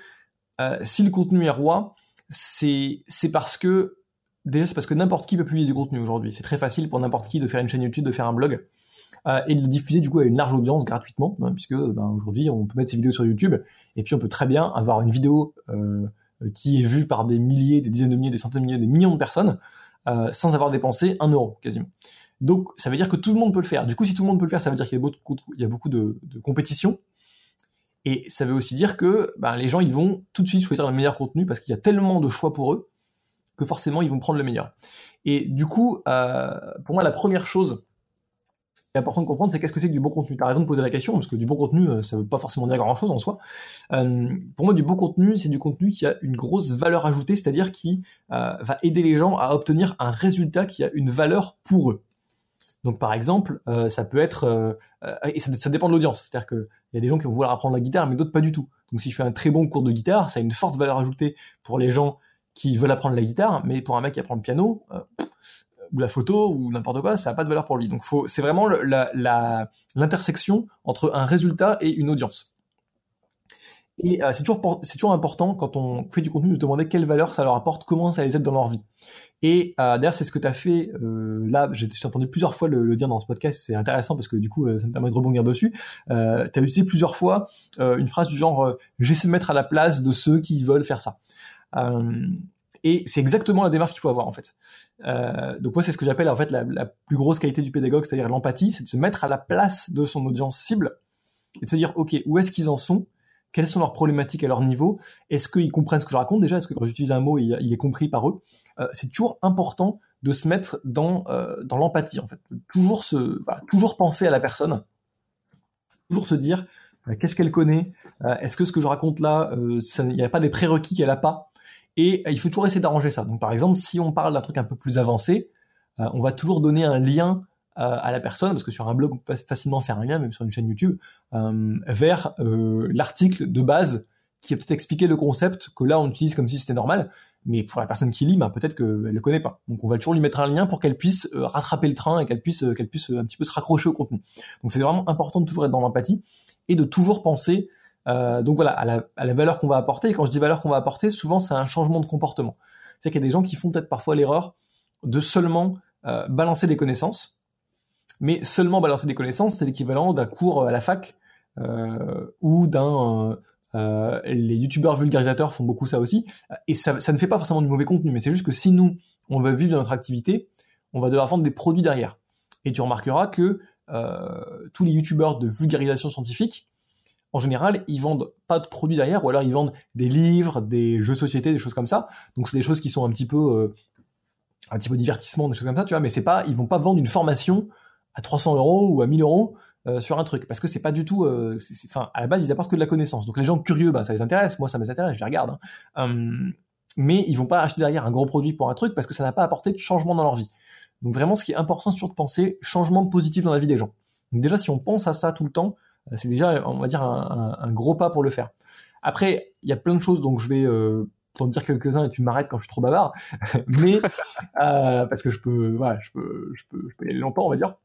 euh, si le contenu est roi, c'est parce que déjà c'est parce que n'importe qui peut publier du contenu aujourd'hui. C'est très facile pour n'importe qui de faire une chaîne YouTube, de faire un blog euh, et de le diffuser du coup à une large audience gratuitement, hein, puisque ben, aujourd'hui on peut mettre ses vidéos sur YouTube et puis on peut très bien avoir une vidéo euh, qui est vue par des milliers, des dizaines de milliers, des centaines de milliers, des millions de personnes sans avoir dépensé un euro quasiment. Donc ça veut dire que tout le monde peut le faire. Du coup, si tout le monde peut le faire, ça veut dire qu'il y a beaucoup de, de compétition et ça veut aussi dire que ben, les gens, ils vont tout de suite choisir le meilleur contenu parce qu'il y a tellement de choix pour eux que forcément, ils vont prendre le meilleur. Et du coup, euh, pour moi, la première chose qui est importante de comprendre, c'est qu'est-ce que c'est que du bon contenu? Tu as raison de poser la question, parce que du bon contenu, euh, ça veut pas forcément dire grand-chose en soi. Euh, pour moi, du bon contenu, c'est du contenu qui a une grosse valeur ajoutée, c'est-à-dire qui va aider les gens à obtenir un résultat qui a une valeur pour eux. Donc par exemple, ça peut être et ça, dépend de l'audience. C'est-à-dire qu'il y a des gens qui vont vouloir apprendre la guitare, mais d'autres pas du tout. Donc si je fais un très bon cours de guitare, ça a une forte valeur ajoutée pour les gens qui veulent apprendre la guitare, mais pour un mec qui apprend le piano ou la photo ou n'importe quoi, ça n'a pas de valeur pour lui. Donc c'est vraiment l'intersection entre un résultat et une audience. Et euh, c'est toujours, important quand on fait du contenu de se demander quelle valeur ça leur apporte, comment ça les aide dans leur vie. Et euh, d'ailleurs, c'est ce que tu as fait euh, là. J'ai entendu plusieurs fois le, dire dans ce podcast. C'est intéressant parce que du coup, euh, ça me permet de rebondir dessus. Tu as utilisé plusieurs fois une phrase du genre "J'essaie de mettre à la place de ceux qui veulent faire ça". et c'est exactement la démarche qu'il faut avoir en fait. donc moi, c'est ce que j'appelle en fait la plus grosse qualité du pédagogue, c'est-à-dire l'empathie, c'est de se mettre à la place de son audience cible et de se dire ok, où est-ce qu'ils en sont? Quelles sont leurs problématiques à leur niveau, est-ce qu'ils comprennent ce que je raconte? Déjà, est-ce que quand j'utilise un mot, il, est compris par eux? Euh, c'est toujours important de se mettre dans, euh, dans l'empathie, en fait. Toujours, se, toujours penser à la personne, toujours se dire euh, qu'est-ce qu'elle connaît, est-ce que ce que je raconte là, il n'y a pas des prérequis qu'elle n'a pas, et il faut toujours essayer d'arranger ça. Donc par exemple, si on parle d'un truc un peu plus avancé, on va toujours donner un lien à la personne, parce que sur un blog, on peut facilement faire un lien, même sur une chaîne YouTube, vers l'article de base qui a peut-être expliqué le concept que là on utilise comme si c'était normal, mais pour la personne qui lit, bah, peut-être qu'elle ne le connaît pas. Donc on va toujours lui mettre un lien pour qu'elle puisse euh, rattraper le train et qu'elle puisse, euh, qu'elle puisse euh, un petit peu se raccrocher au contenu. Donc c'est vraiment important de toujours être dans l'empathie et de toujours penser donc voilà à la, valeur qu'on va apporter. Et quand je dis valeur qu'on va apporter, souvent c'est un changement de comportement. C'est qu'il y a des gens qui font peut-être parfois l'erreur de seulement balancer des connaissances, mais seulement balancer des connaissances, c'est l'équivalent d'un cours à la fac ou d'un euh, les youtubeurs vulgarisateurs font beaucoup ça aussi. Et ça, ça, ne fait pas forcément du mauvais contenu, mais c'est juste que si nous, on veut vivre de notre activité, on va devoir vendre des produits derrière. Et tu remarqueras que euh, tous les youtubeurs de vulgarisation scientifique, en général, ils vendent pas de produits derrière, ou alors ils vendent des livres, des jeux de société, des choses comme ça. Donc c'est des choses qui sont un petit peu, euh, un petit peu divertissement, des choses comme ça, tu vois. Mais c'est pas, ils vont pas vendre une formation à 300 euros ou à 1000 euros euh, sur un truc. Parce que c'est pas du tout euh, enfin à la base ils apportent que de la connaissance. Donc les gens curieux bah ça les intéresse. Moi ça m'intéresse je les regarde hein. hum, mais ils vont pas acheter derrière un gros produit pour un truc parce que ça n'a pas apporté de changement dans leur vie. Donc vraiment ce qui est important c'est toujours de penser changement positif dans la vie des gens. Donc déjà si on pense à ça tout le temps euh, c'est déjà on va dire un, gros pas pour le faire. Après il y a plein de choses donc je vais t'en dire quelques-uns et tu m'arrêtes quand je suis trop bavard. Mais parce que je peux voilà je peux je peux je peux y aller longtemps on va dire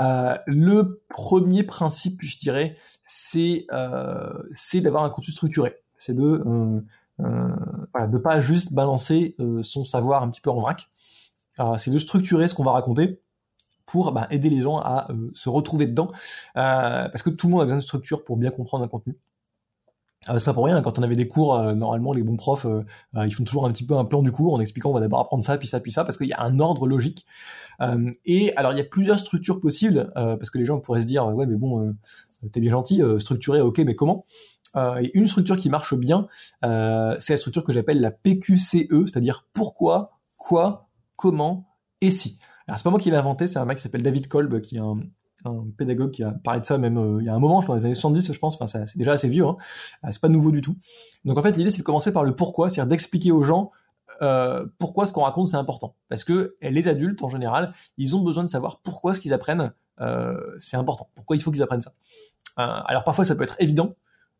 euh, le premier principe, je dirais, c'est euh, d'avoir un contenu structuré. C'est de euh, de pas juste balancer son savoir un petit peu en vrac. c'est de structurer ce qu'on va raconter pour bah, aider les gens à se retrouver dedans, parce que tout le monde a besoin de structure pour bien comprendre un contenu. Ah, c'est pas pour rien, quand on avait des cours, euh, normalement les bons profs, euh, euh, ils font toujours un petit peu un plan du cours en expliquant on va d'abord apprendre ça, puis ça, puis ça, parce qu'il y a un ordre logique. et alors il y a plusieurs structures possibles, parce que les gens pourraient se dire ouais mais bon, t'es bien gentil, structuré, ok, mais comment? Et une structure qui marche bien, c'est la structure que j'appelle la PQCE, c'est-à-dire pourquoi, quoi, comment et si. Alors c'est pas moi qui l'ai inventé, c'est un mec qui s'appelle David Kolb, qui est un, un pédagogue qui a parlé de ça même euh, il y a un moment, je crois, dans les années 70, je pense. Enfin, c'est déjà assez vieux. Hein. Euh, c'est pas nouveau du tout. Donc en fait, l'idée c'est de commencer par le pourquoi, c'est-à-dire d'expliquer aux gens euh, pourquoi ce qu'on raconte c'est important. Parce que les adultes en général, ils ont besoin de savoir pourquoi ce qu'ils apprennent c'est important. Pourquoi il faut qu'ils apprennent ça. Alors parfois ça peut être évident.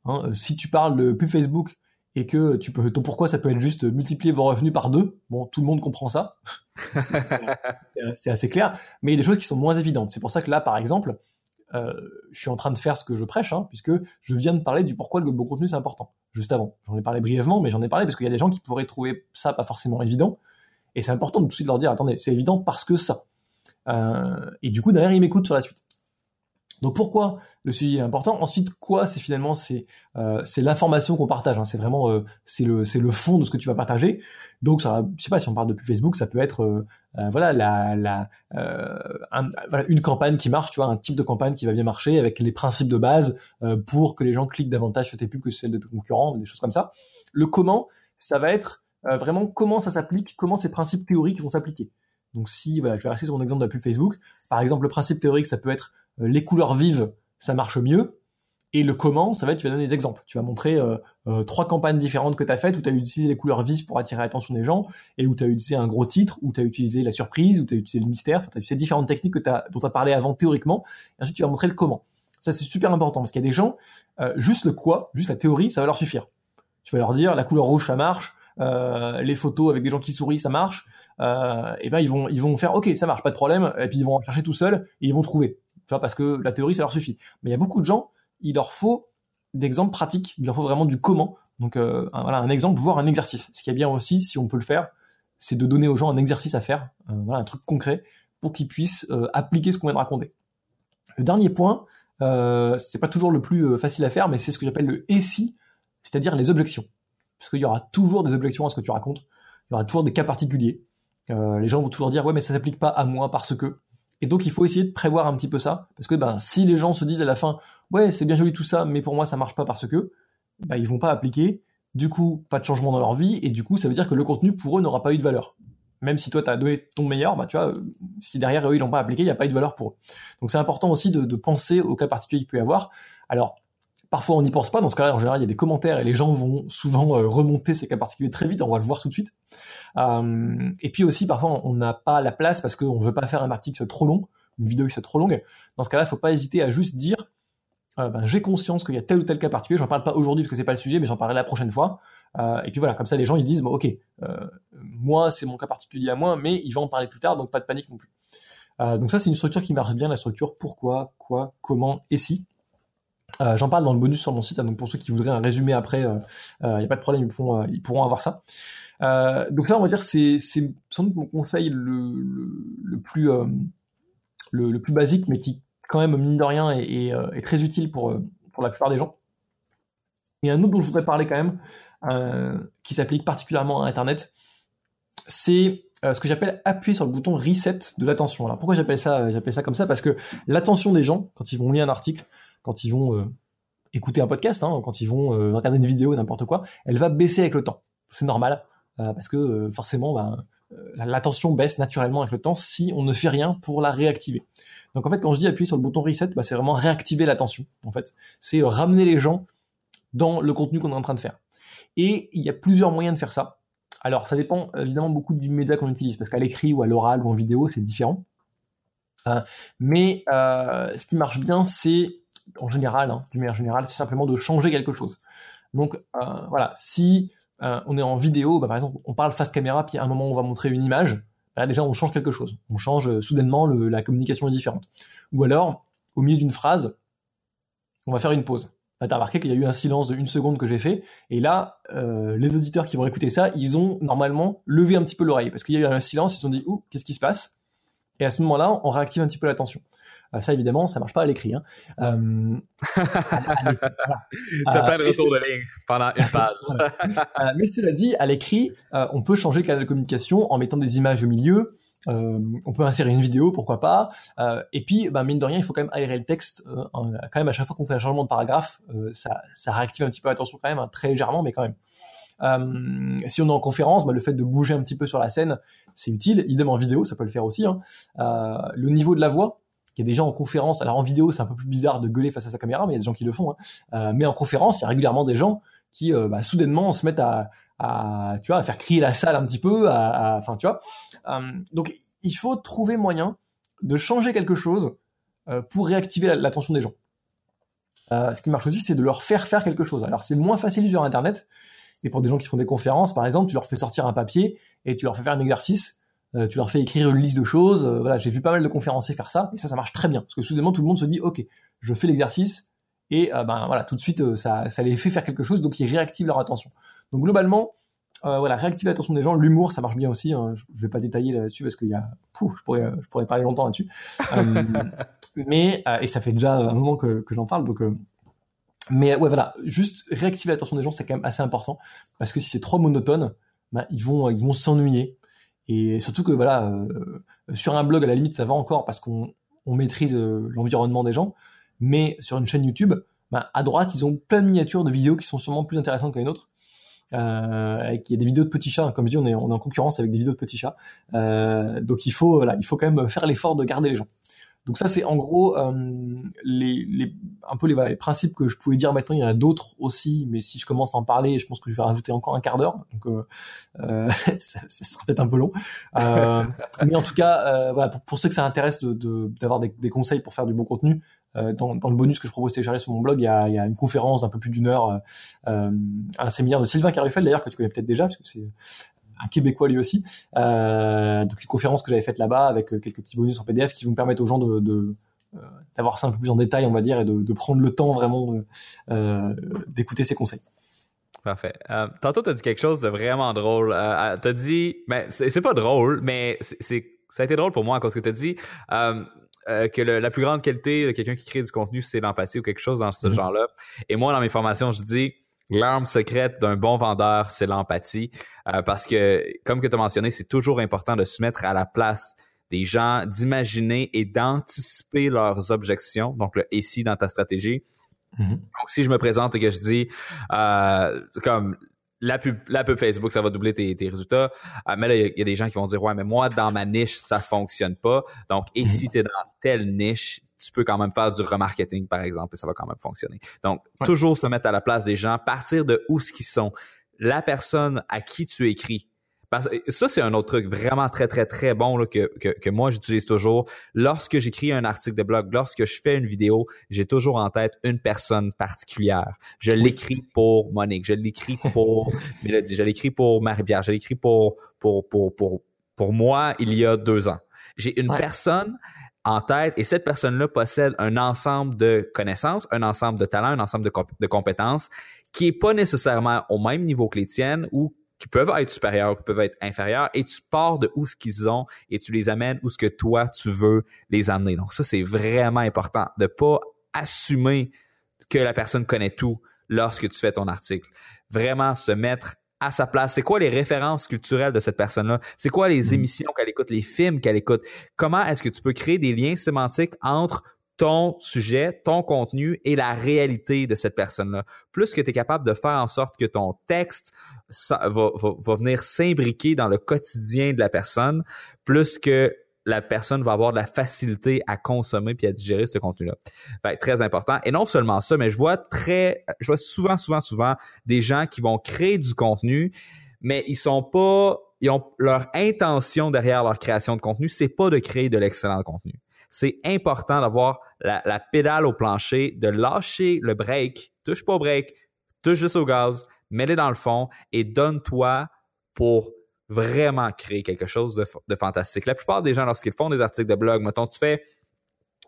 Hein. Si tu parles de pub Facebook et que tu peux, ton pourquoi ça peut être juste multiplier vos revenus par deux. Bon, tout le monde comprend ça. c'est assez clair. Mais il y a des choses qui sont moins évidentes. C'est pour ça que là, par exemple, euh, je suis en train de faire ce que je prêche, hein, puisque je viens de parler du pourquoi le bon contenu c'est important. Juste avant. J'en ai parlé brièvement, mais j'en ai parlé parce qu'il y a des gens qui pourraient trouver ça pas forcément évident. Et c'est important de tout de suite leur dire, attendez, c'est évident parce que ça. Euh, et du coup, derrière, ils m'écoutent sur la suite. Donc pourquoi le suivi est important? Ensuite, quoi C'est finalement c'est euh, l'information qu'on partage. Hein. C'est vraiment euh, le fond de ce que tu vas partager. Donc ça, je sais pas si on parle de Facebook, ça peut être euh, voilà la une campagne qui marche, tu vois, un type de campagne qui va bien marcher avec les principes de base pour que les gens cliquent davantage sur tes pubs que celles de tes concurrents, des choses comme ça. Le comment, ça va être vraiment comment ça s'applique, comment ces principes théoriques vont s'appliquer. Donc si voilà, je vais rester sur mon exemple de la pub Facebook. Par exemple, le principe théorique, ça peut être les couleurs vives, ça marche mieux. Et le comment, ça va être, tu vas donner des exemples. Tu vas montrer euh, euh, trois campagnes différentes que tu as faites où tu as utilisé les couleurs vives pour attirer l'attention des gens, et où tu as utilisé un gros titre, où tu as utilisé la surprise, où tu as utilisé le mystère, tu as utilisé différentes techniques que dont tu as parlé avant théoriquement, et ensuite tu vas montrer le comment. Ça, c'est super important, parce qu'il y a des gens, juste le quoi, juste la théorie, ça va leur suffire. Tu vas leur dire, la couleur rouge, ça marche, les photos avec des gens qui sourient, ça marche, et ben ils vont, ils vont faire, ok, ça marche, pas de problème, et puis ils vont chercher tout seuls, et ils vont trouver parce que la théorie, ça leur suffit. Mais il y a beaucoup de gens, il leur faut d'exemples pratiques, il leur faut vraiment du comment. Donc euh, voilà, un exemple, voire un exercice. Ce qui est bien aussi, si on peut le faire, c'est de donner aux gens un exercice à faire, euh, un truc concret, pour qu'ils puissent euh, appliquer ce qu'on vient de raconter. Le dernier point, c'est pas toujours le plus facile à faire, mais c'est ce que j'appelle le et si, c'est-à-dire les objections. Parce qu'il y aura toujours des objections à ce que tu racontes, il y aura toujours des cas particuliers. les gens vont toujours dire ouais mais ça s'applique pas à moi parce que et donc, il faut essayer de prévoir un petit peu ça, parce que ben, si les gens se disent à la fin, ouais, c'est bien joli tout ça, mais pour moi, ça marche pas parce que, ben, ils vont pas appliquer, du coup, pas de changement dans leur vie, et du coup, ça veut dire que le contenu, pour eux, n'aura pas eu de valeur. Même si toi, tu as donné ton meilleur, bah, tu vois, si derrière eux, ils l'ont pas appliqué, il n'y a pas eu de valeur pour eux. Donc, c'est important aussi de, penser au cas particulier qu'il peut y avoir. Alors, parfois on n'y pense pas. Dans ce cas-là, en général, il y a des commentaires et les gens vont souvent remonter ces cas particuliers très vite. On va le voir tout de suite. et puis aussi, parfois, on n'a pas la place parce qu'on ne veut pas faire un article trop long, une vidéo qui soit trop longue. Dans ce cas-là, il ne faut pas hésiter à juste dire ben, j'ai conscience qu'il y a tel ou tel cas particulier. J'en parle pas aujourd'hui parce que c'est pas le sujet, mais j'en parlerai la prochaine fois. et puis voilà, comme ça, les gens ils se disent bon, ok, moi c'est mon cas particulier à moi, mais il va en parler plus tard, donc pas de panique non plus. Euh, donc ça, c'est une structure qui marche bien, la structure pourquoi, quoi, comment et si? Euh, j'en parle dans le bonus sur mon site, hein, donc pour ceux qui voudraient un résumé après, il euh, n'y a pas de problème, ils pourront, avoir ça. donc là, on va dire c'est c'est sans doute mon conseil le, plus le, plus basique, mais qui quand même mine de rien est, très utile pour pour la plupart des gens. Il y a un autre dont je voudrais parler quand même, qui s'applique particulièrement à Internet, c'est euh, ce que j'appelle appuyer sur le bouton reset de l'attention. Alors pourquoi j'appelle ça, j'appelle ça comme ça? Parce que l'attention des gens, quand ils vont lire un article, quand ils vont euh, écouter un podcast, hein, quand ils vont euh, regarder une vidéo, n'importe quoi, elle va baisser avec le temps. C'est normal, parce que forcément, ben, l'attention baisse naturellement avec le temps si on ne fait rien pour la réactiver. Donc en fait, quand je dis appuyer sur le bouton reset, ben, c'est vraiment réactiver l'attention. En fait, c'est ramener les gens dans le contenu qu'on est en train de faire. Et il y a plusieurs moyens de faire ça. Alors, ça dépend évidemment beaucoup du média qu'on utilise, parce qu'à l'écrit ou à l'oral ou en vidéo, c'est différent. Euh, mais euh, ce qui marche bien, c'est, en général, hein, d'une manière générale, c'est simplement de changer quelque chose. Donc, euh, voilà, si on est en vidéo, bah, par exemple, on parle face caméra, puis à un moment, on va montrer une image, bah, déjà, on change quelque chose. On change soudainement, la communication est différente. Ou alors, au milieu d'une phrase, on va faire une pause. Bah, t'as remarqué qu'il y a eu un silence de une seconde que j'ai fait, et là, euh, les auditeurs qui vont écouter ça, ils ont normalement levé un petit peu l'oreille, parce qu'il y a eu un silence, ils se sont dit, ouh, qu'est-ce qui se passe? Et à ce moment-là, on réactive un petit peu l'attention. Euh, ça, évidemment, ça marche pas à l'écrit. Hein. Euh, tu as plein de retours de ligne pendant une page. mais cela dit, à l'écrit, on peut changer le canal de communication en mettant des images au milieu, euh, on peut insérer une vidéo, pourquoi pas. Euh, et puis, bah, mine de rien, il faut quand même aérer le texte. Euh, quand même, à chaque fois qu'on fait un changement de paragraphe, ça, ça réactive un petit peu l'attention quand même, hein, très légèrement, mais quand même. si on est en conférence, bah, le fait de bouger un petit peu sur la scène, c'est utile. Idem en vidéo, ça peut le faire aussi. Hein. le niveau de la voix, il y a des gens en conférence. Alors en vidéo, c'est un peu plus bizarre de gueuler face à sa caméra, mais il y a des gens qui le font. Hein. mais en conférence, il y a régulièrement des gens qui, bah, soudainement, se mettent à, à, tu vois, à faire crier la salle un petit peu, enfin, tu vois. Euh, donc, il faut trouver moyen de changer quelque chose euh, pour réactiver l'attention des gens. Euh, ce qui marche aussi, c'est de leur faire faire quelque chose. Alors, c'est moins facile sur Internet, et pour des gens qui font des conférences, par exemple, tu leur fais sortir un papier et tu leur fais faire un exercice. Tu leur fais écrire une liste de choses. voilà, j'ai vu pas mal de conférenciers faire ça, et ça, ça marche très bien, parce que soudainement tout le monde se dit, ok, je fais l'exercice, et ben voilà, tout de suite ça, ça les fait faire quelque chose, donc ils réactivent leur attention. Donc globalement, euh, voilà, réactiver l'attention des gens. L'humour, ça marche bien aussi. Hein. Je, vais pas détailler là-dessus parce qu'il y a, je pourrais, je pourrais parler longtemps là-dessus. euh, mais euh, et ça fait déjà un moment que, que j'en parle, donc. Euh, mais ouais, voilà, juste réactiver l'attention des gens, c'est quand même assez important parce que si c'est trop monotone, bah, ils vont, ils vont s'ennuyer. Et surtout que voilà, euh, sur un blog à la limite ça va encore parce qu'on on maîtrise l'environnement des gens, mais sur une chaîne YouTube, bah, à droite ils ont plein de miniatures de vidéos qui sont sûrement plus intéressantes que les nôtres euh, il y a des vidéos de petits chats. Comme je dis, on est, on est en concurrence avec des vidéos de petits chats. Euh, donc il faut, voilà, il faut quand même faire l'effort de garder les gens. Donc ça, c'est en gros euh, les, les, un peu les, principes que je pouvais dire maintenant. Il y en a d'autres aussi, mais si je commence à en parler, je pense que je vais rajouter encore un quart d'heure. Donc euh, euh ça, ça, sera peut-être un peu long. Euh, mais en tout cas, euh, voilà, pour, ceux que ça intéresse d'avoir de, de, des, des, conseils pour faire du bon contenu, dans, dans, le bonus que je propose de télécharger sur mon blog, il y a, il y a une conférence d'un peu plus d'une heure, un séminaire de Sylvain Carufel d'ailleurs que tu connais peut-être déjà, parce que c'est un Québécois lui aussi. Euh, donc une conférence que j'avais faite là-bas avec euh, quelques petits bonus en PDF qui vont permettre aux gens de, de euh, d'avoir ça un peu plus en détail, on va dire, et de, de prendre le temps vraiment euh, d'écouter ses conseils. Parfait. Euh, tantôt, tu as dit quelque chose de vraiment drôle. Euh, tu as dit, ben, c'est pas drôle, mais c'est ça a été drôle pour moi à cause que tu as dit que le, la plus grande qualité de quelqu'un qui crée du contenu, c'est l'empathie ou quelque chose dans ce mm-hmm. genre-là. Et moi, dans mes formations, je dis, L'arme secrète d'un bon vendeur, c'est l'empathie. Euh, parce que, comme que tu as mentionné, c'est toujours important de se mettre à la place des gens, d'imaginer et d'anticiper leurs objections. Donc, le et si dans ta stratégie. Mm-hmm. Donc, si je me présente et que je dis, euh, comme la pub, la pub Facebook, ça va doubler tes, tes résultats. Euh, mais là, il y, a des gens qui vont dire, ouais, mais moi, dans ma niche, ça fonctionne pas. Donc, et mm-hmm. si tu es dans telle niche, tu peux quand même faire du remarketing, par exemple, et ça va quand même fonctionner. Donc, toujours se mettre à la place des gens, partir de où ce qu'ils sont. La personne à qui tu écris, ça, c'est un autre truc vraiment très, très, très bon là, que, que, que moi, j'utilise toujours. Lorsque j'écris un article de blog, lorsque je fais une vidéo, j'ai toujours en tête une personne particulière. Je l'écris pour Monique, je l'écris pour Mélodie, je l'écris pour Marie-Pierre, je l'écris pour, pour, pour, pour, pour moi il y a deux ans. J'ai une personne en tête et cette personne-là possède un ensemble de connaissances, un ensemble de talents, un ensemble de, compétences qui est pas nécessairement au même niveau que les tiennes ou qui peuvent être supérieurs, qui peuvent être inférieurs, et tu pars de où ce qu'ils ont et tu les amènes où ce que toi tu veux les amener. Donc ça c'est vraiment important de pas assumer que la personne connaît tout lorsque tu fais ton article. Vraiment se mettre à sa place? C'est quoi les références culturelles de cette personne-là? C'est quoi les mm-hmm. émissions qu'elle écoute, les films qu'elle écoute? Comment est-ce que tu peux créer des liens sémantiques entre ton sujet, ton contenu et la réalité de cette personne-là? Plus que tu es capable de faire en sorte que ton texte va, va, venir s'imbriquer dans le quotidien de la personne, plus que la personne va avoir de la facilité à consommer puis à digérer ce contenu-là. très important. Et non seulement ça, mais je vois très, je vois souvent, souvent, souvent des gens qui vont créer du contenu, mais ils sont pas, ils ont leur intention derrière leur création de contenu, c'est pas de créer de l'excellent contenu c'est important d'avoir la, pédale au plancher, de lâcher le break, touche pas au break, touche juste au gaz, mets-le dans le fond et donne-toi pour vraiment créer quelque chose de, fantastique. La plupart des gens, lorsqu'ils font des articles de blog, mettons, tu fais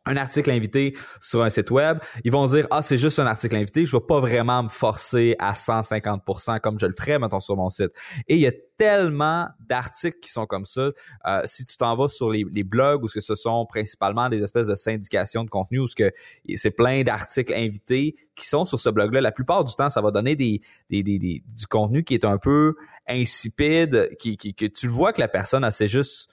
un article invité sur un site web, ils vont dire ah c'est juste un article invité, je vais pas vraiment me forcer à 150% comme je le ferais mettons sur mon site. Et il y a tellement d'articles qui sont comme ça. Euh, si tu t'en vas sur les, blogs où ce que ce sont principalement des espèces de syndications de contenu où ce que c'est plein d'articles invités qui sont sur ce blog-là, la plupart du temps ça va donner des, des, du contenu qui est un peu insipide, qui, qui que tu vois que la personne c'est juste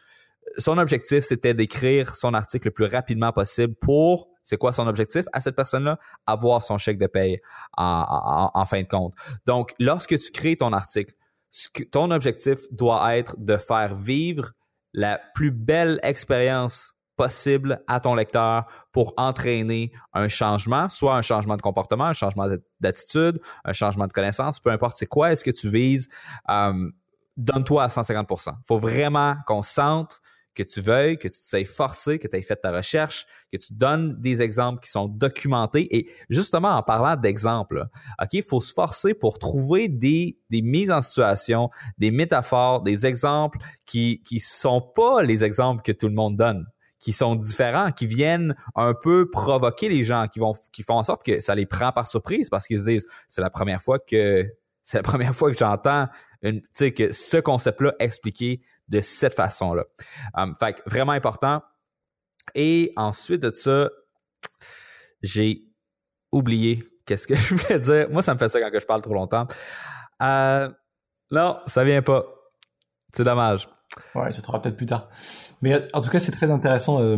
son objectif, c'était d'écrire son article le plus rapidement possible pour, c'est quoi son objectif? À cette personne-là? Avoir son chèque de paye en, fin de compte. Donc, lorsque tu crées ton article, ton objectif doit être de faire vivre la plus belle expérience possible à ton lecteur pour entraîner un changement, soit un changement de comportement, un changement d'attitude, un changement de connaissance, peu importe c'est quoi est-ce que tu vises, euh, donne-toi à 150%. Faut vraiment qu'on sente que tu veuilles, que tu te forcé, que tu aies fait ta recherche, que tu donnes des exemples qui sont documentés. Et justement, en parlant d'exemples, OK, il faut se forcer pour trouver des, des mises en situation, des métaphores, des exemples qui qui sont pas les exemples que tout le monde donne qui sont différents, qui viennent un peu provoquer les gens, qui vont qui font en sorte que ça les prend par surprise parce qu'ils se disent c'est la première fois que c'est la première fois que j'entends une, que ce concept-là expliqué de cette façon-là. Um, fait vraiment important. Et ensuite de ça, j'ai oublié qu'est-ce que je voulais dire. Moi, ça me fait ça quand je parle trop longtemps. Euh, non, ça vient pas. C'est dommage. Ouais, je te peut-être plus tard. Mais en tout cas, c'est très intéressant euh,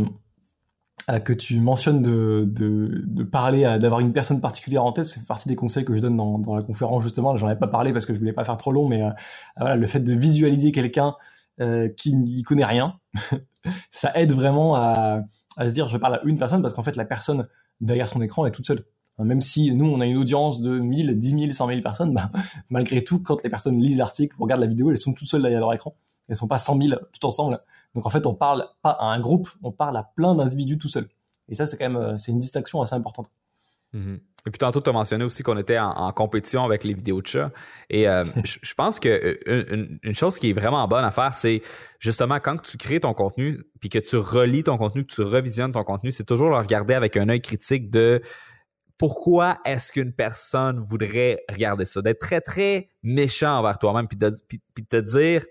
que tu mentionnes de, de, de parler, d'avoir une personne particulière en tête, c'est partie des conseils que je donne dans, dans la conférence justement. J'en ai pas parlé parce que je voulais pas faire trop long, mais euh, voilà, le fait de visualiser quelqu'un euh, qui n'y connaît rien, ça aide vraiment à, à, se dire je parle à une personne parce qu'en fait la personne derrière son écran est toute seule. Même si nous on a une audience de 1000, 10 000, 100 000 personnes, bah, malgré tout quand les personnes lisent l'article, regardent la vidéo, elles sont toutes seules derrière leur écran. Elles sont pas 100 000 tout ensemble. Donc en fait, on parle pas à un groupe, on parle à plein d'individus tout seul. Et ça, c'est quand même, euh, c'est une distinction assez importante. Mm-hmm. Et puis tantôt, tu as mentionné aussi qu'on était en, compétition avec les vidéos de chat. Et euh, je, pense que euh, une, chose qui est vraiment bonne à faire, c'est justement quand tu crées ton contenu, puis que tu relis ton contenu, que tu revisionnes ton contenu, c'est toujours le regarder avec un œil critique de pourquoi est-ce qu'une personne voudrait regarder ça, d'être très très méchant envers toi-même, puis de, puis, te dire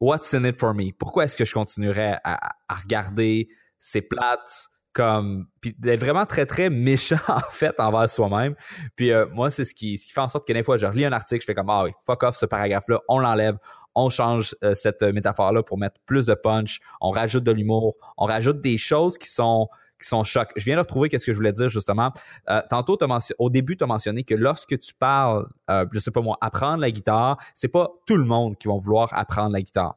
what's in it for me? Pourquoi est-ce que je continuerais à, regarder ces plates comme puis d'être vraiment très très méchant en fait envers soi-même. Puis euh, moi c'est ce qui, ce qui fait en sorte que des fois je relis un article, je fais comme ah oui, fuck off ce paragraphe là, on l'enlève, on change euh, cette métaphore là pour mettre plus de punch, on rajoute de l'humour, on rajoute des choses qui sont qui sont chocs. Je viens de retrouver qu'est-ce que je voulais dire justement. Euh, tantôt, au début, tu as mentionné que lorsque tu parles, euh, je sais pas moi, apprendre la guitare, c'est pas tout le monde qui va vouloir apprendre la guitare.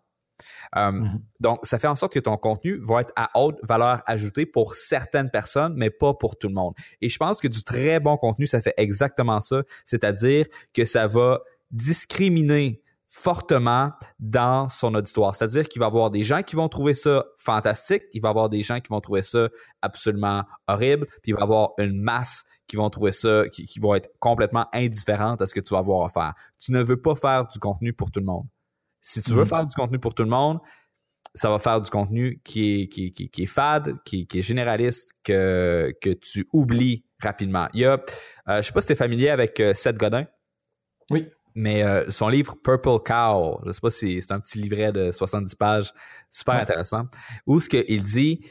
Euh, mm-hmm. Donc, ça fait en sorte que ton contenu va être à haute valeur ajoutée pour certaines personnes, mais pas pour tout le monde. Et je pense que du très bon contenu, ça fait exactement ça, c'est-à-dire que ça va discriminer fortement dans son auditoire. C'est-à-dire qu'il va y avoir des gens qui vont trouver ça fantastique, il va y avoir des gens qui vont trouver ça absolument horrible, puis il va y avoir une masse qui vont trouver ça, qui, qui vont être complètement indifférentes à ce que tu vas avoir à faire. Tu ne veux pas faire du contenu pour tout le monde. Si tu veux mm-hmm. faire du contenu pour tout le monde, ça va faire du contenu qui est, qui, qui, qui est fade, qui, qui, est généraliste, que, que tu oublies rapidement. Il y a, euh, je sais pas si tu es familier avec euh, Seth Godin? Oui mais euh, son livre Purple Cow, je sais pas si c'est un petit livret de 70 pages, super intéressant, où ce qu'il dit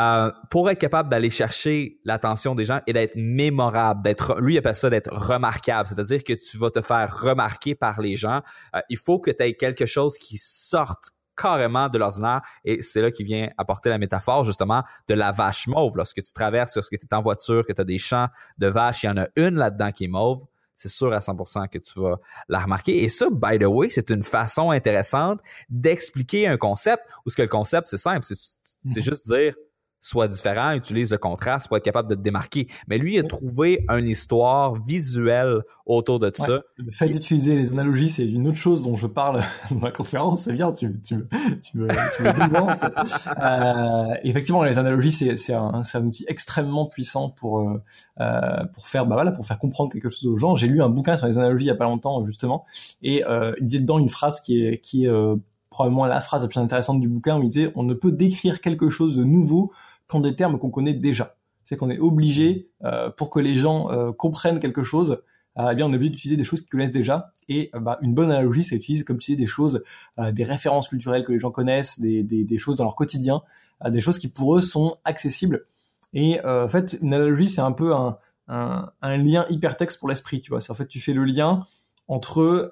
euh, pour être capable d'aller chercher l'attention des gens et d'être mémorable, d'être lui il appelle ça d'être remarquable, c'est-à-dire que tu vas te faire remarquer par les gens, euh, il faut que tu aies quelque chose qui sorte carrément de l'ordinaire et c'est là qui vient apporter la métaphore justement de la vache mauve. Lorsque tu traverses lorsque tu es en voiture que tu as des champs de vaches, il y en a une là-dedans qui est mauve c'est sûr à 100% que tu vas la remarquer. Et ça, by the way, c'est une façon intéressante d'expliquer un concept où ce que le concept, c'est simple, c'est mm-hmm. juste dire soit différent, utilise le contraste pour être capable de te démarquer. Mais lui, il a trouvé une histoire visuelle autour de ça. Le fait d'utiliser les analogies, c'est une autre chose dont je parle dans ma conférence. C'est bien, tu, tu, tu me, tu me euh, effectivement, les analogies, c'est, c'est, un, c'est un outil extrêmement puissant pour, euh, euh, pour faire, bah voilà, pour faire comprendre quelque chose aux gens. J'ai lu un bouquin sur les analogies il y a pas longtemps, justement, et euh, il disait dedans une phrase qui est, qui est euh, probablement la phrase la plus intéressante du bouquin où il disait on ne peut décrire quelque chose de nouveau qu'en des termes qu'on connaît déjà. C'est qu'on est obligé, euh, pour que les gens euh, comprennent quelque chose, euh, eh bien on est obligé d'utiliser des choses qu'ils connaissent déjà. Et bah, une bonne analogie, c'est d'utiliser comme tu dis des choses, des références culturelles que les gens connaissent, des, des, choses dans leur quotidien, des choses qui pour eux sont accessibles. Et en fait, une analogie, c'est un peu un, un, un, lien hypertexte pour l'esprit. Tu vois, c'est en fait tu fais le lien entre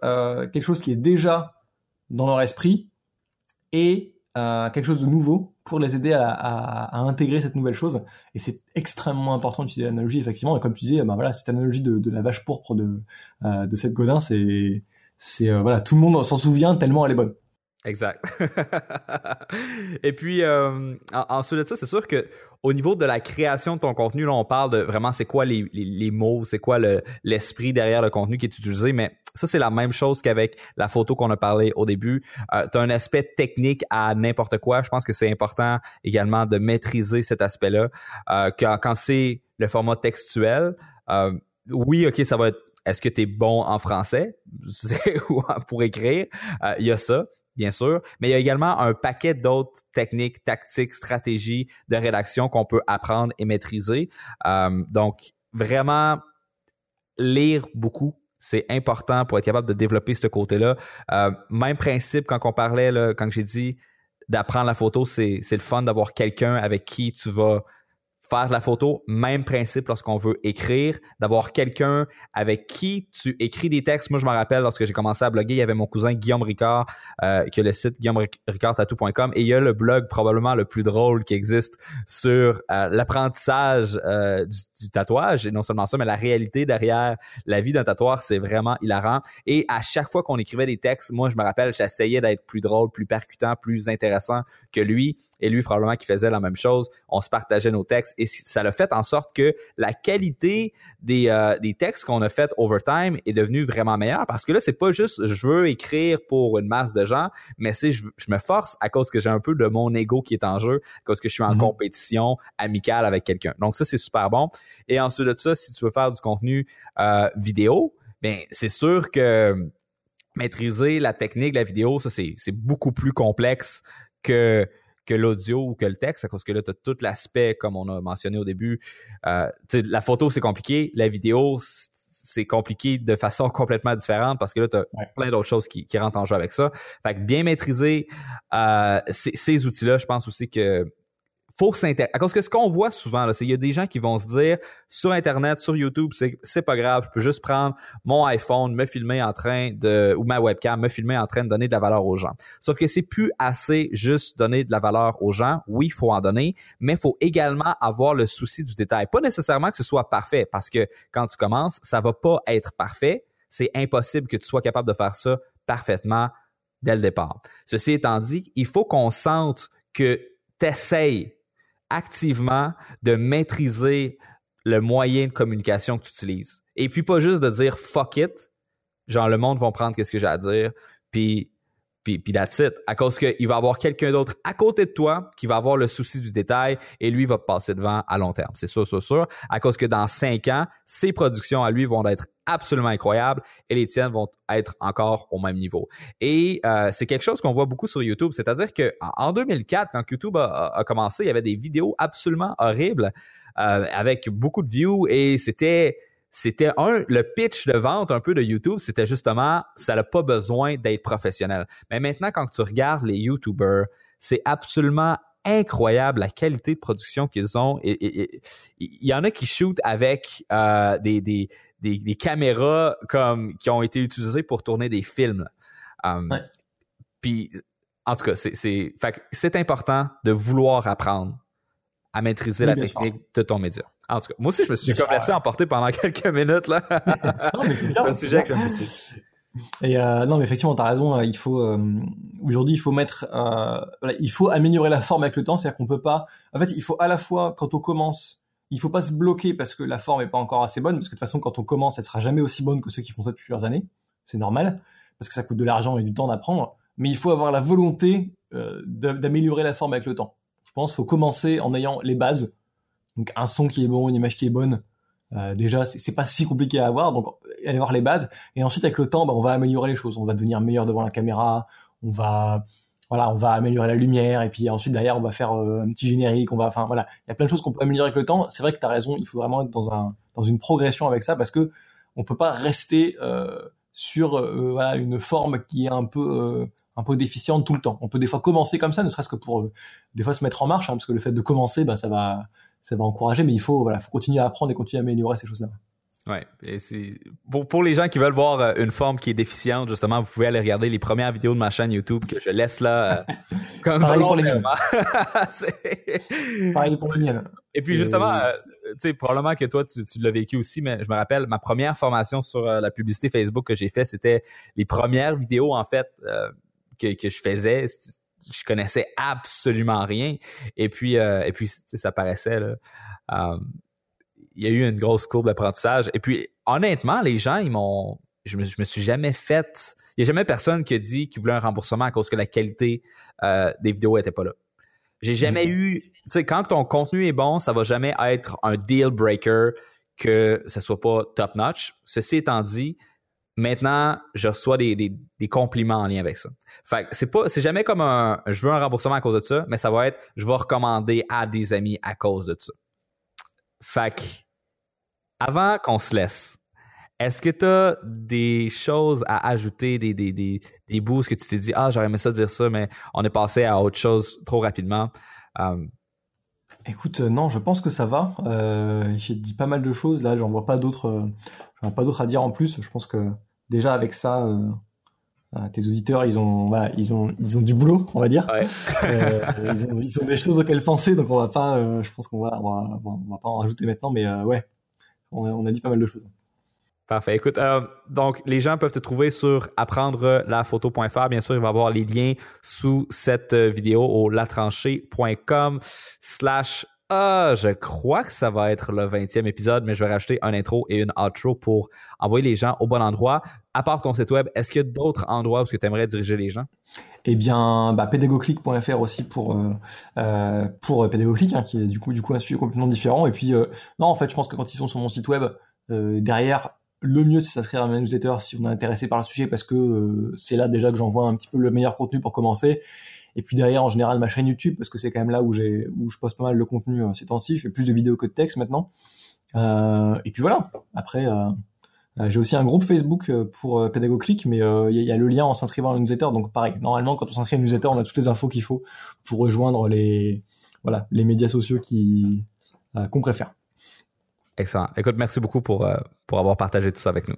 quelque chose qui est déjà dans leur esprit et quelque chose de nouveau pour les aider à, intégrer cette nouvelle chose. Et c'est extrêmement important d'utiliser l'analogie, effectivement. Et comme tu disais, bah voilà, cette analogie de, la vache pourpre de, euh, de cette Godin, c'est, c'est euh, voilà, tout le monde s'en souvient tellement elle est bonne. Exact. Et puis euh, ensuite de ça, c'est sûr que au niveau de la création de ton contenu, là, on parle de vraiment c'est quoi les, les, les mots, c'est quoi le, l'esprit derrière le contenu qui est utilisé, mais ça, c'est la même chose qu'avec la photo qu'on a parlé au début. Euh, tu as un aspect technique à n'importe quoi. Je pense que c'est important également de maîtriser cet aspect-là. Euh, quand, quand c'est le format textuel, euh, oui, OK, ça va être est-ce que tu es bon en français? Pour écrire? Euh, il y a ça bien sûr, mais il y a également un paquet d'autres techniques, tactiques, stratégies de rédaction qu'on peut apprendre et maîtriser. Euh, donc, vraiment lire beaucoup c'est important pour être capable de développer ce côté-là. Euh, même principe quand on parlait, là, quand j'ai dit d'apprendre la photo, c'est le fun d'avoir quelqu'un avec qui tu vas faire la photo, même principe lorsqu'on veut écrire, d'avoir quelqu'un avec qui tu écris des textes. Moi, je me rappelle lorsque j'ai commencé à bloguer, il y avait mon cousin Guillaume Ricard euh, qui a le site guillaumericartatou.com et il y a le blog probablement le plus drôle qui existe sur euh, l'apprentissage euh, du, tatouage et non seulement ça, mais la réalité derrière la vie d'un tatoueur, c'est vraiment hilarant. Et à chaque fois qu'on écrivait des textes, moi, je me rappelle, j'essayais d'être plus drôle, plus percutant, plus intéressant que lui et lui probablement qui faisait la même chose. On se partageait nos textes et ça l'a fait en sorte que la qualité des, euh, des textes qu'on a fait overtime est devenue vraiment meilleure parce que là c'est pas juste je veux écrire pour une masse de gens, mais c'est je, me force à cause que j'ai un peu de mon ego qui est en jeu, à cause que je suis en mm-hmm. compétition amicale avec quelqu'un. Donc ça c'est super bon. Et ensuite de ça, si tu veux faire du contenu euh, vidéo, ben c'est sûr que maîtriser la technique de la vidéo, ça c'est beaucoup plus complexe que que l'audio ou que le texte, parce que là, tu as tout l'aspect, comme on a mentionné au début. Euh, la photo, c'est compliqué. La vidéo, c'est compliqué de façon complètement différente parce que là, tu as plein d'autres choses qui, rentrent en jeu avec ça. Fait que bien maîtriser euh, ces, ces outils-là, je pense aussi que faut s'intéresser. À cause que ce qu'on voit souvent, c'est qu'il y a des gens qui vont se dire sur Internet, sur YouTube, c'est, pas grave, je peux juste prendre mon iPhone, me filmer en train de, ou ma webcam, me filmer en train de donner de la valeur aux gens. Sauf que c'est plus assez juste donner de la valeur aux gens. Oui, il faut en donner, mais il faut également avoir le souci du détail. Pas nécessairement que ce soit parfait, parce que quand tu commences, ça va pas être parfait. C'est impossible que tu sois capable de faire ça parfaitement dès le départ. Ceci étant dit, il faut qu'on sente que tu essayes activement de maîtriser le moyen de communication que tu utilises. Et puis pas juste de dire fuck it, genre le monde va prendre qu'est-ce que j'ai à dire, puis puis, puis that's it. À cause qu'il va avoir quelqu'un d'autre à côté de toi qui va avoir le souci du détail et lui va passer devant à long terme. C'est sûr, sûr, sûr. À cause que dans cinq ans, ses productions à lui vont être absolument incroyables et les tiennes vont être encore au même niveau. Et euh, c'est quelque chose qu'on voit beaucoup sur YouTube. C'est-à-dire que en 2004, quand YouTube a, commencé, il y avait des vidéos absolument horribles euh, avec beaucoup de views et c'était c'était un le pitch de vente un peu de YouTube, c'était justement ça n'a pas besoin d'être professionnel. Mais maintenant quand tu regardes les YouTubers, c'est absolument incroyable la qualité de production qu'ils ont. Et il y en a qui shootent avec euh, des, des, des, caméras comme qui ont été utilisées pour tourner des films. Um, puis en tout cas, c'est c'est important de vouloir apprendre à maîtriser la technique de ton média. En tout cas, moi aussi, je me suis comme laissé emporter pendant quelques minutes. là. c'est un sujet que j'aime Et euh, non, mais effectivement, tu as raison. Euh, il faut euh, aujourd'hui, il faut mettre, il faut améliorer la forme avec le temps. C'est-à-dire qu'on peut pas. En fait, il faut à la fois quand on commence, il faut pas se bloquer parce que la forme est pas encore assez bonne. Parce que de toute façon, quand on commence, elle sera jamais aussi bonne que ceux qui font ça depuis plusieurs années. C'est normal parce que ça coûte de l'argent et du temps d'apprendre. Mais il faut avoir la volonté d'améliorer la forme avec le temps. Je pense qu'il faut commencer en ayant les bases donc un son qui est bon, une image qui est bonne, euh, déjà c'est pas si compliqué à avoir. Donc aller voir les bases et ensuite avec le temps, bah, on va améliorer les choses. On va devenir meilleur devant la caméra. On va voilà, on va améliorer la lumière et puis ensuite derrière on va faire euh, un petit générique. On va, voilà, il y a plein de choses qu'on peut améliorer avec le temps. C'est vrai que tu as raison, il faut vraiment être dans un dans une progression avec ça parce que on peut pas rester euh, sur euh, une forme qui est un peu un peu déficiente tout le temps. On peut des fois commencer comme ça, ne serait-ce que pour des fois se mettre en marche, hein, parce que le fait de commencer, bah, ça va ça va encourager, mais il faut, voilà, faut continuer à apprendre et continuer à améliorer ces choses-là. Ouais, et c'est pour, pour les gens qui veulent voir euh, une forme qui est déficiente, justement, vous pouvez aller regarder les premières vidéos de ma chaîne YouTube que je laisse là. Euh, comme Pareil pour les miennes. Pareil pour les miennes. Et puis justement, euh, tu sais, probablement que toi tu, tu l'as vécu aussi, mais je me rappelle ma première formation sur la publicité Facebook que j'ai fait, c'était les premières vidéos en fait que, que je faisais je connaissais absolument rien. Et puis, euh, et puis ça paraissait, là. Euh, il y a eu une grosse courbe d'apprentissage. Et puis, honnêtement, les gens, ils m'ont. Je me, je me suis jamais fait. Il n'y a jamais personne qui a dit qu'il voulait un remboursement à cause que la qualité euh, des vidéos était pas là. J'ai jamais mm-hmm. eu. Tu sais, quand ton contenu est bon, ça va jamais être un deal breaker que ce soit pas top notch. Ceci étant dit, Maintenant, je reçois des, des, compliments en lien avec ça. Fait c'est pas, c'est jamais comme un, je veux un remboursement à cause de ça, mais ça va être, je vais recommander à des amis à cause de ça. Fait avant qu'on se laisse, est-ce que tu as des choses à ajouter, des, des, des, des boosts que tu t'es dit, ah, j'aurais aimé ça dire ça, mais on est passé à autre chose trop rapidement? Euh, Écoute, euh, non, je pense que ça va. Euh, j'ai dit pas mal de choses. Là, j'en vois pas d'autres, j'en pas d'autres à dire en plus. Je pense que déjà avec ça, euh, tes auditeurs, ils ont, voilà, ils ont, ils ont du boulot, on va dire. Ouais. euh, ils, ont, ils, ont, des choses auxquelles penser, donc on va pas, euh, je pense qu'on va, on va, on va, pas en rajouter maintenant, mais ouais, on a, on a, dit pas mal de choses. Parfait. Écoute, donc les gens peuvent te trouver sur apprendre la photo.fr. Bien sûr, il va y avoir les liens sous cette vidéo au latranché.com slash ah, je crois que ça va être le 20e épisode, mais je vais rajouter un intro et une outro pour envoyer les gens au bon endroit. À part ton site web, est-ce qu'il y a d'autres endroits où tu aimerais diriger les gens? Eh bien, bah, aussi pour euh, euh, pour euh, hein, qui est du coup du coup un sujet complètement différent. Et puis, euh, non, en fait, je pense que quand ils sont sur mon site web, derrière, le mieux c'est s'inscrire à ma newsletter si vous êtes intéressé par le sujet, parce que c'est là déjà que j'envoie un petit peu le meilleur contenu pour commencer. Et puis derrière, en général, ma chaîne YouTube, parce que c'est quand même là où, où je poste pas mal de contenu euh, ces temps-ci. Je fais plus de vidéos que de texte maintenant. Euh, et puis voilà. Après, euh, j'ai aussi un groupe Facebook pour Pédagogclick, mais il y, y, a le lien en s'inscrivant à la newsletter. Donc pareil, normalement, quand on s'inscrit à la newsletter, on a toutes les infos qu'il faut pour rejoindre les, voilà, les médias sociaux qui, qu'on préfère. Excellent. Écoute, merci beaucoup pour, pour avoir partagé tout ça avec nous.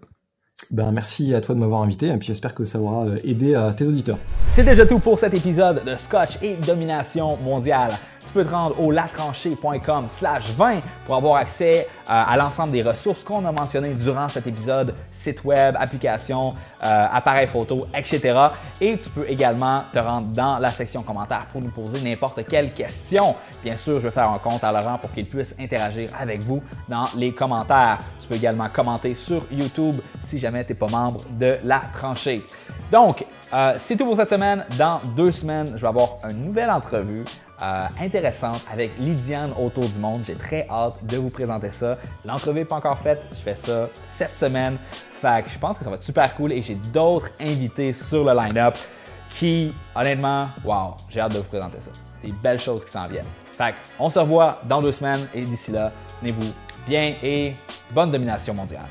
Ben, merci à toi de m'avoir invité et puis j'espère que ça aura euh, aidé à tes auditeurs. C'est déjà tout pour cet épisode de Scotch et Domination mondiale. Tu peux te rendre au latranchée.com slash 20 pour avoir accès euh, à l'ensemble des ressources qu'on a mentionnées durant cet épisode, site web, application, euh, appareil photo, etc. Et tu peux également te rendre dans la section commentaires pour nous poser n'importe quelle question. Bien sûr, je vais faire un compte à Laurent pour qu'il puisse interagir avec vous dans les commentaires. Tu peux également commenter sur YouTube si jamais tu n'es pas membre de la tranchée. Donc, euh, c'est tout pour cette semaine. Dans deux semaines, je vais avoir une nouvelle entrevue euh, intéressante avec Lydiane autour du monde. J'ai très hâte de vous présenter ça. L'entrevue n'est pas encore faite. Je fais ça cette semaine. Fait que je pense que ça va être super cool et j'ai d'autres invités sur le line-up qui, honnêtement, wow, j'ai hâte de vous présenter ça. Des belles choses qui s'en viennent. Fait on se revoit dans deux semaines et d'ici là, tenez-vous bien et bonne domination mondiale.